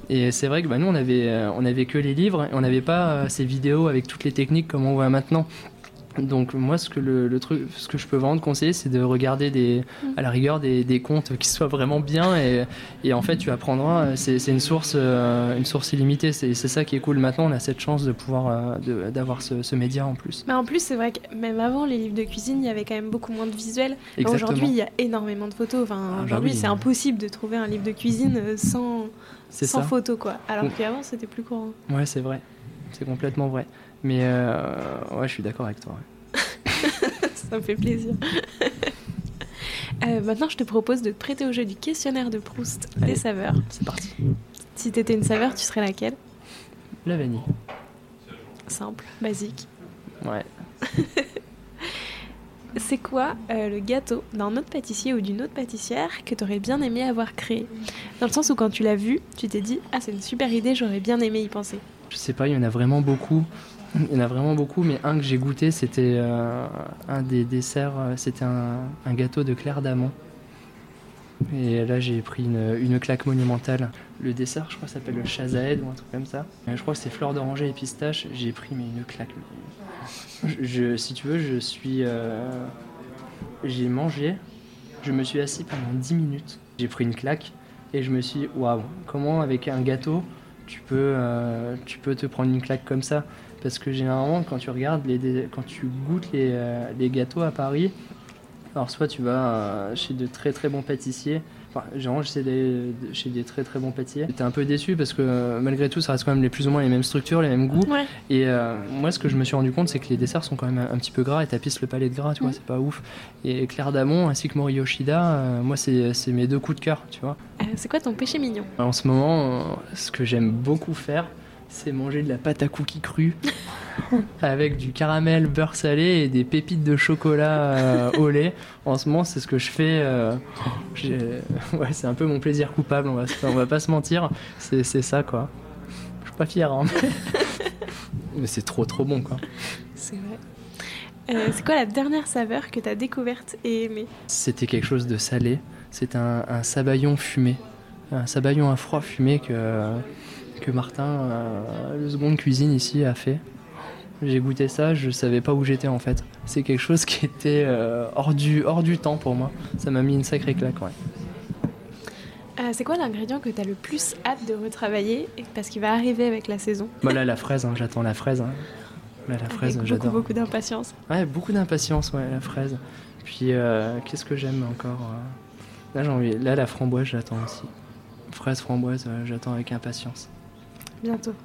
Et c'est vrai que bah, nous on avait on avait que les livres on n'avait pas ces vidéos avec toutes les techniques comme on voit maintenant. Donc moi ce que le, le truc ce que je peux vraiment te conseiller c'est de regarder des à la rigueur des, des comptes qui soient vraiment bien et, et en fait tu apprendras c'est c'est une source euh, une source illimitée c'est c'est ça qui est cool maintenant on a cette chance de pouvoir euh, de- d'avoir ce, ce média en plus Mais en plus, c'est vrai que même avant les livres de cuisine, il y avait quand même beaucoup moins de visuels. Aujourd'hui, il y a énormément de photos. Enfin, Ah, bah aujourd'hui, oui. c'est impossible de trouver un livre de cuisine euh, sans, c'est sans ça photos, quoi. Alors qu'avant, c'était plus courant. ouais c'est vrai c'est complètement vrai mais euh, ouais je suis d'accord avec toi. Ça me fait plaisir. Euh, maintenant, je te propose de te prêter au jeu du questionnaire de Proust Allez. des saveurs. c'est parti Si t'étais une saveur, tu serais laquelle? La vanille Simple, basique. ouais c'est quoi euh, le gâteau d'un autre pâtissier ou d'une autre pâtissière que tu aurais bien aimé avoir créé? Dans le sens où quand tu l'as vu, tu t'es dit Ah, c'est une super idée, j'aurais bien aimé y penser. Je sais pas, il y en a vraiment beaucoup. Il y en a vraiment beaucoup, mais un que j'ai goûté, c'était euh, un des desserts, euh, c'était un, gâteau de Claire d'Amont. Et là, j'ai pris une, claque monumentale. Le dessert, je crois, s'appelle le chazaed ou un truc comme ça. Euh, Je crois que c'est fleur d'oranger et pistache. J'ai pris mais une claque. Si tu veux, je suis. j'ai mangé. Je me suis assis pendant 10 minutes. J'ai pris une claque et je me suis dit, waouh, comment avec un gâteau tu peux, tu peux te prendre une claque comme ça? Parce que généralement, quand tu regardes, les, quand tu goûtes les, euh, les gâteaux à Paris, alors soit tu vas euh, chez de très très bons pâtissiers, enfin généralement chez des, chez des très très bons pâtissiers. T'es un peu déçu parce que euh, malgré tout ça reste quand même les plus ou moins les mêmes structures, les mêmes goûts. Ouais. Et euh, moi, ce que je me suis rendu compte, c'est que les desserts sont quand même un, un petit peu gras et tapissent le palais de gras, tu vois, c'est pas ouf. Et Claire Damon ainsi que Mori Yoshida, euh, moi, c'est c'est mes deux coups de cœur, tu vois. Euh, c'est quoi ton péché mignon? En ce moment, euh, ce que j'aime beaucoup faire, c'est manger de la pâte à cookies crue avec du caramel, beurre salé et des pépites de chocolat euh, au lait. En ce moment, c'est ce que je fais. euh, ouais, c'est un peu mon plaisir coupable, on va, on va pas se mentir. C'est c'est ça, quoi. Je suis pas fier, hein. Mais c'est trop trop bon, quoi. C'est vrai. Euh, c'est quoi la dernière saveur que tu as découverte et aimée? C'était quelque chose de salé. C'est un, un sabayon fumé. Un sabayon à froid fumé que, que Martin, euh, le second de cuisine ici, a fait. J'ai goûté ça, je savais pas où j'étais en fait. C'est quelque chose qui était euh, hors, du, hors du temps pour moi. Ça m'a mis une sacrée claque, ouais. Euh, C'est quoi l'ingrédient que tu as le plus hâte de retravailler et- parce qu'il va arriver avec la saison? Bah là, la fraise, hein, j'attends la fraise. hein. Là, la fraise, Avec beaucoup, j'adore. beaucoup d'impatience. Ouais, beaucoup d'impatience, ouais, la fraise. Puis, euh, qu'est-ce que j'aime encore Là, j'ai envie. Là, la framboise, j'attends aussi. Fraise, framboise, euh, j'attends avec impatience. Bientôt.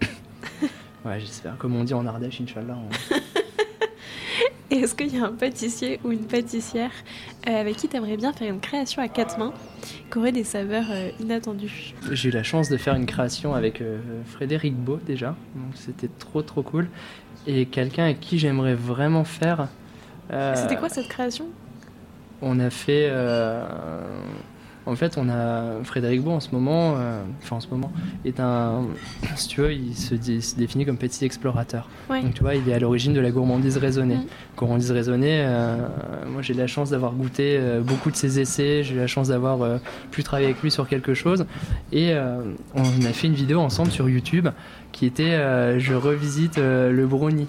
Ouais, j'espère. Comme on dit en Ardèche, Inch'Allah. on- Et est-ce qu'il y a un pâtissier ou une pâtissière euh, avec qui tu aimerais bien faire une création à quatre mains qui aurait des saveurs euh, inattendues? J'ai eu la chance de faire une création avec euh, Frédéric Beau déjà. Donc, c'était trop, trop cool. Et quelqu'un avec qui j'aimerais vraiment faire. euh, C'était quoi cette création? On a fait. euh, en fait, on a Frédéric Beau en ce moment, euh, enfin en ce moment, est un, si tu veux, il se, dé- se définit comme petit explorateur. Ouais. Donc tu vois, il est à l'origine de la gourmandise raisonnée. Mhm. Gourmandise raisonnée, euh, moi j'ai la chance d'avoir goûté euh, beaucoup de ses essais, j'ai eu la chance d'avoir pu travailler avec lui sur quelque chose. Et on a fait une vidéo ensemble sur YouTube qui était Je revisite le brownie.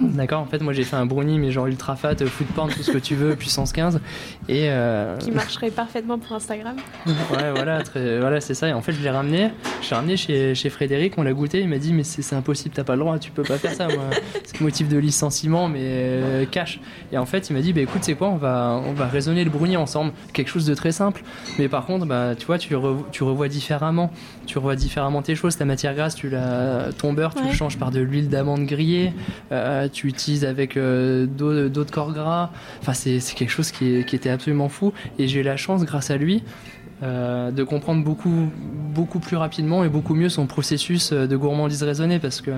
D'accord, en fait, moi j'ai fait un brownie, mais genre ultra fat, euh, food porn, tout ce que tu veux, puissance 15. Et euh, Qui marcherait parfaitement pour Instagram Ouais, voilà, très- voilà c'est ça. Et en fait, je l'ai ramené. Je l'ai ramené chez, chez Frédéric, on l'a goûté. Il m'a dit, mais c'est impossible, t'as pas le droit, tu peux pas faire ça. moi. C'est motif de licenciement, mais euh, cash. Et en fait, il m'a dit, bah écoute, c'est quoi, on va, on va raisonner le brownie ensemble. Quelque chose de très simple. Mais par contre, bah, tu vois, tu, re- tu revois différemment. Tu revois différemment tes choses. Ta matière grasse, tu la, ton beurre, tu Ouais. le changes par de l'huile d'amande grillée. Euh, tu utilises avec euh, de corps gras. Enfin, c'est quelque chose qui, était absolument fou. Et j'ai eu la chance, grâce à lui, euh, de comprendre beaucoup, beaucoup plus rapidement et beaucoup mieux son processus euh, de gourmandise raisonnée parce que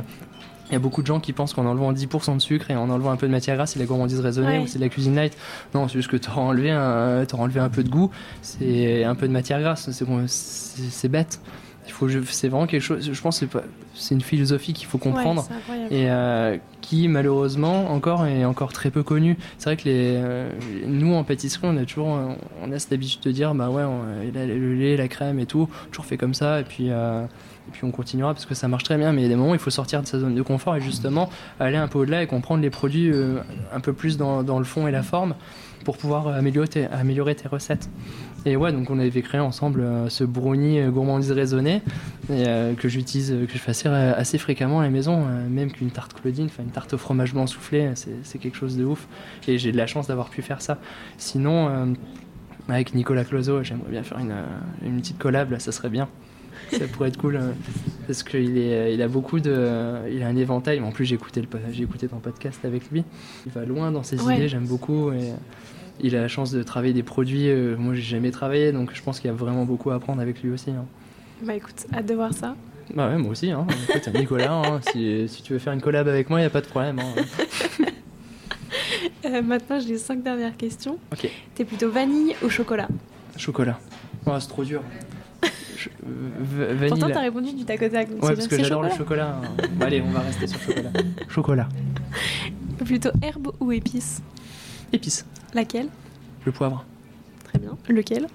il y a beaucoup de gens qui pensent qu'en enlevant 10% de sucre et en enlevant un peu de matière grasse, c'est de la gourmandise raisonnée Ouais. ou c'est de la cuisine light. Non, c'est juste que tu auras enlevé, un, t'auras enlevé un peu de goût, c'est un peu de matière grasse, c'est bête. Il faut, c'est vraiment quelque chose. Je pense que c'est pas, c'est une philosophie qu'il faut comprendre Ouais, et euh, qui malheureusement encore est encore très peu connu. C'est vrai que les, euh, nous en pâtisserie, on a toujours euh, on a cette habitude de dire bah ouais, on- le lait, la crème et tout, toujours fait comme ça et puis euh, et puis on continuera parce que ça marche très bien. Mais il y a des moments où il faut sortir de sa zone de confort et justement aller un peu au-delà et comprendre les produits un peu plus dans, dans le fond et la forme pour pouvoir améliorer tes, améliorer tes recettes. Et ouais, donc on avait créé ensemble euh, ce brownie euh, gourmandise raisonnée et, euh, que j'utilise, euh, que je fais assez, assez fréquemment à la maison, euh, même qu'une tarte Claudine, enfin une tarte au fromage blanc soufflé, c'est quelque chose de ouf. Et j'ai de la chance d'avoir pu faire ça. Sinon, euh, avec Nicolas Clozo, j'aimerais bien faire une, euh, une petite collab, là, ça serait bien. Ça pourrait être cool euh, parce qu'il est, il a beaucoup de, il a un éventail. Mais en plus, j'ai écouté le, po- j'ai écouté ton podcast avec lui. Il va loin dans ses Ouais. idées, j'aime beaucoup et il a la chance de travailler des produits. euh, moi, j'ai jamais travaillé, donc je pense qu'il y a vraiment beaucoup à apprendre avec lui aussi. hein. Bah écoute, hâte de voir ça. Bah ouais, moi aussi. Hein. Écoute, Nicolas, hein, si, si tu veux faire une collab avec moi, il n'y a pas de problème. hein. Euh, maintenant, j'ai les cinq dernières questions. Ok. T'es plutôt vanille ou chocolat? Chocolat. Oh, c'est trop dur. Je- v- vanille. Pourtant, t'as répondu du tac au tac. Ouais, parce que j'adore le chocolat. chocolat. Bon, allez, on va rester sur chocolat. Chocolat. Plutôt herbe ou épice? Épices. Laquelle? Le poivre. Très bien. Lequel?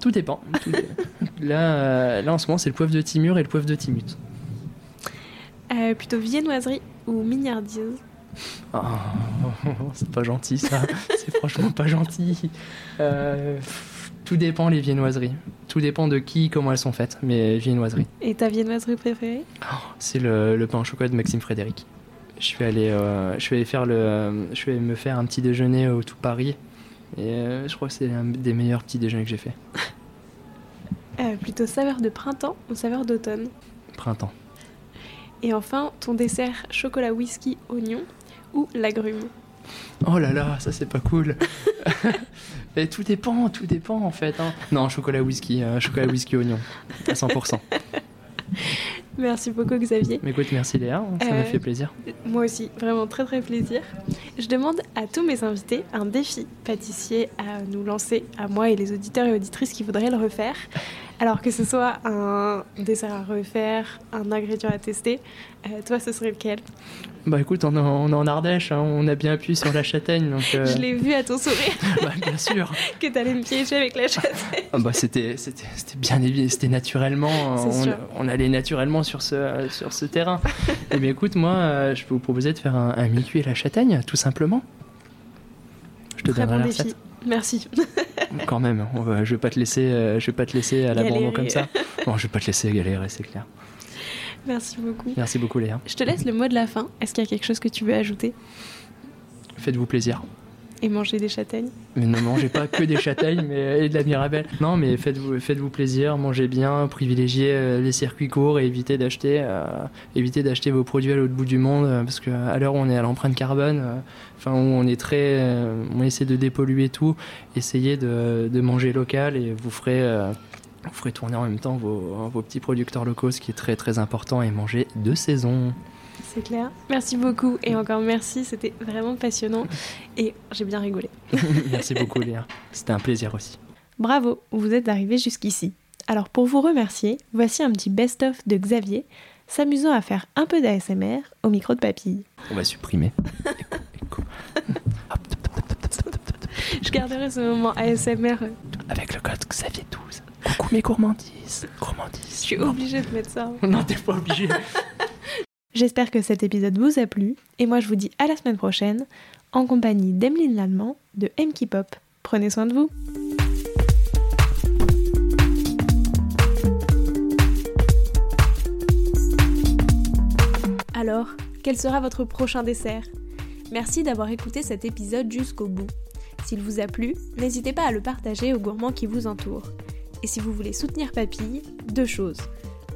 Tout dépend. Tout là, euh, là, en ce moment, c'est le poivre de Timur et le poivre de Timut. Euh, Plutôt viennoiserie ou mignardise Oh, c'est pas gentil ça. c'est franchement pas gentil. Euh, tout dépend les viennoiseries. Tout dépend de qui, comment elles sont faites. Mais viennoiseries. Et ta viennoiserie préférée? C'est le, le pain au chocolat de Maxime Frédéric. Je suis allé, euh, je suis allé faire le, je vais me faire un petit déjeuner au tout Paris. Et euh, je crois que c'est un des meilleurs petits déjeuners que j'ai fait. Euh, Plutôt saveur de printemps ou saveur d'automne? Printemps. Et enfin, ton dessert chocolat whisky oignon ou l'agrume? Oh là là, ça c'est pas cool. Et tout dépend, tout dépend en fait. hein. Non, chocolat whisky, euh, chocolat whisky oignon, à 100%. Merci beaucoup Xavier. Mais écoute, merci Léa, ça m'a Euh, fait plaisir. Moi aussi, vraiment très très plaisir. Je demande à tous mes invités un défi pâtissier à nous lancer, à moi et les auditeurs et auditrices qui voudraient le refaire. Alors que ce soit un dessert à refaire, un ingrédient à tester, euh, toi ce serait lequel? Bah écoute, on est en, Ardèche, hein, on a bien appuyé sur la châtaigne, donc euh, Je l'ai vu à ton sourire bah, bien sûr. que t'allais me piéger avec la châtaigne. Ah bah c'était c'était c'était bien évident, c'était naturellement, on, sûr. on allait naturellement sur ce sur ce terrain. Et bien écoute, moi, euh, je peux vous proposer de faire un, un mi-cuit et la châtaigne, tout simplement. Je te Très donnerai bon la défi. recette. Merci. Quand même, on va- je vais pas te laisser, euh, je vais pas te laisser à l'abandon comme ça. Bon, je vais pas te laisser galérer, c'est clair. Merci beaucoup. Merci beaucoup Léa. Je te laisse le mot de la fin. Est-ce qu'il y a quelque chose que tu veux ajouter? Faites-vous plaisir. Et manger des châtaignes Mais ne mangez pas que des châtaignes mais, et de la mirabelle. Non, mais faites-vous faites-vous plaisir, mangez bien, privilégiez euh, les circuits courts et évitez d'acheter euh, évitez d'acheter vos produits à l'autre bout du monde euh, parce que à l'heure où on est à l'empreinte carbone, euh, où on est très euh, on essaie de dépolluer tout, essayez de, de manger local et vous ferez euh, vous ferez tourner en même temps vos, vos petits producteurs locaux, ce qui est très très important, et manger de saison. C'est clair. Merci beaucoup et encore merci. C'était vraiment passionnant et j'ai bien rigolé. merci beaucoup, Léa. C'était un plaisir aussi. Bravo, vous êtes arrivés jusqu'ici. Alors pour vous remercier, voici un petit best-of de Xavier s'amusant à faire un peu d'ASMR au micro de papille. On va supprimer. Je garderai ce moment ASMR. Avec le code Xavier 12. Coucou mes gourmandises. Gourmandises. Je suis obligée de mettre ça. Non, t'es pas obligée. J'espère que cet épisode vous a plu. Et moi je vous dis à la semaine prochaine en compagnie d'Emeline Lallemand de MK Pop. Prenez soin de vous. Alors, quel sera votre prochain dessert? Merci d'avoir écouté cet épisode jusqu'au bout. S'il vous a plu, n'hésitez pas à le partager aux gourmands qui vous entourent. Et si vous voulez soutenir Papille, deux choses.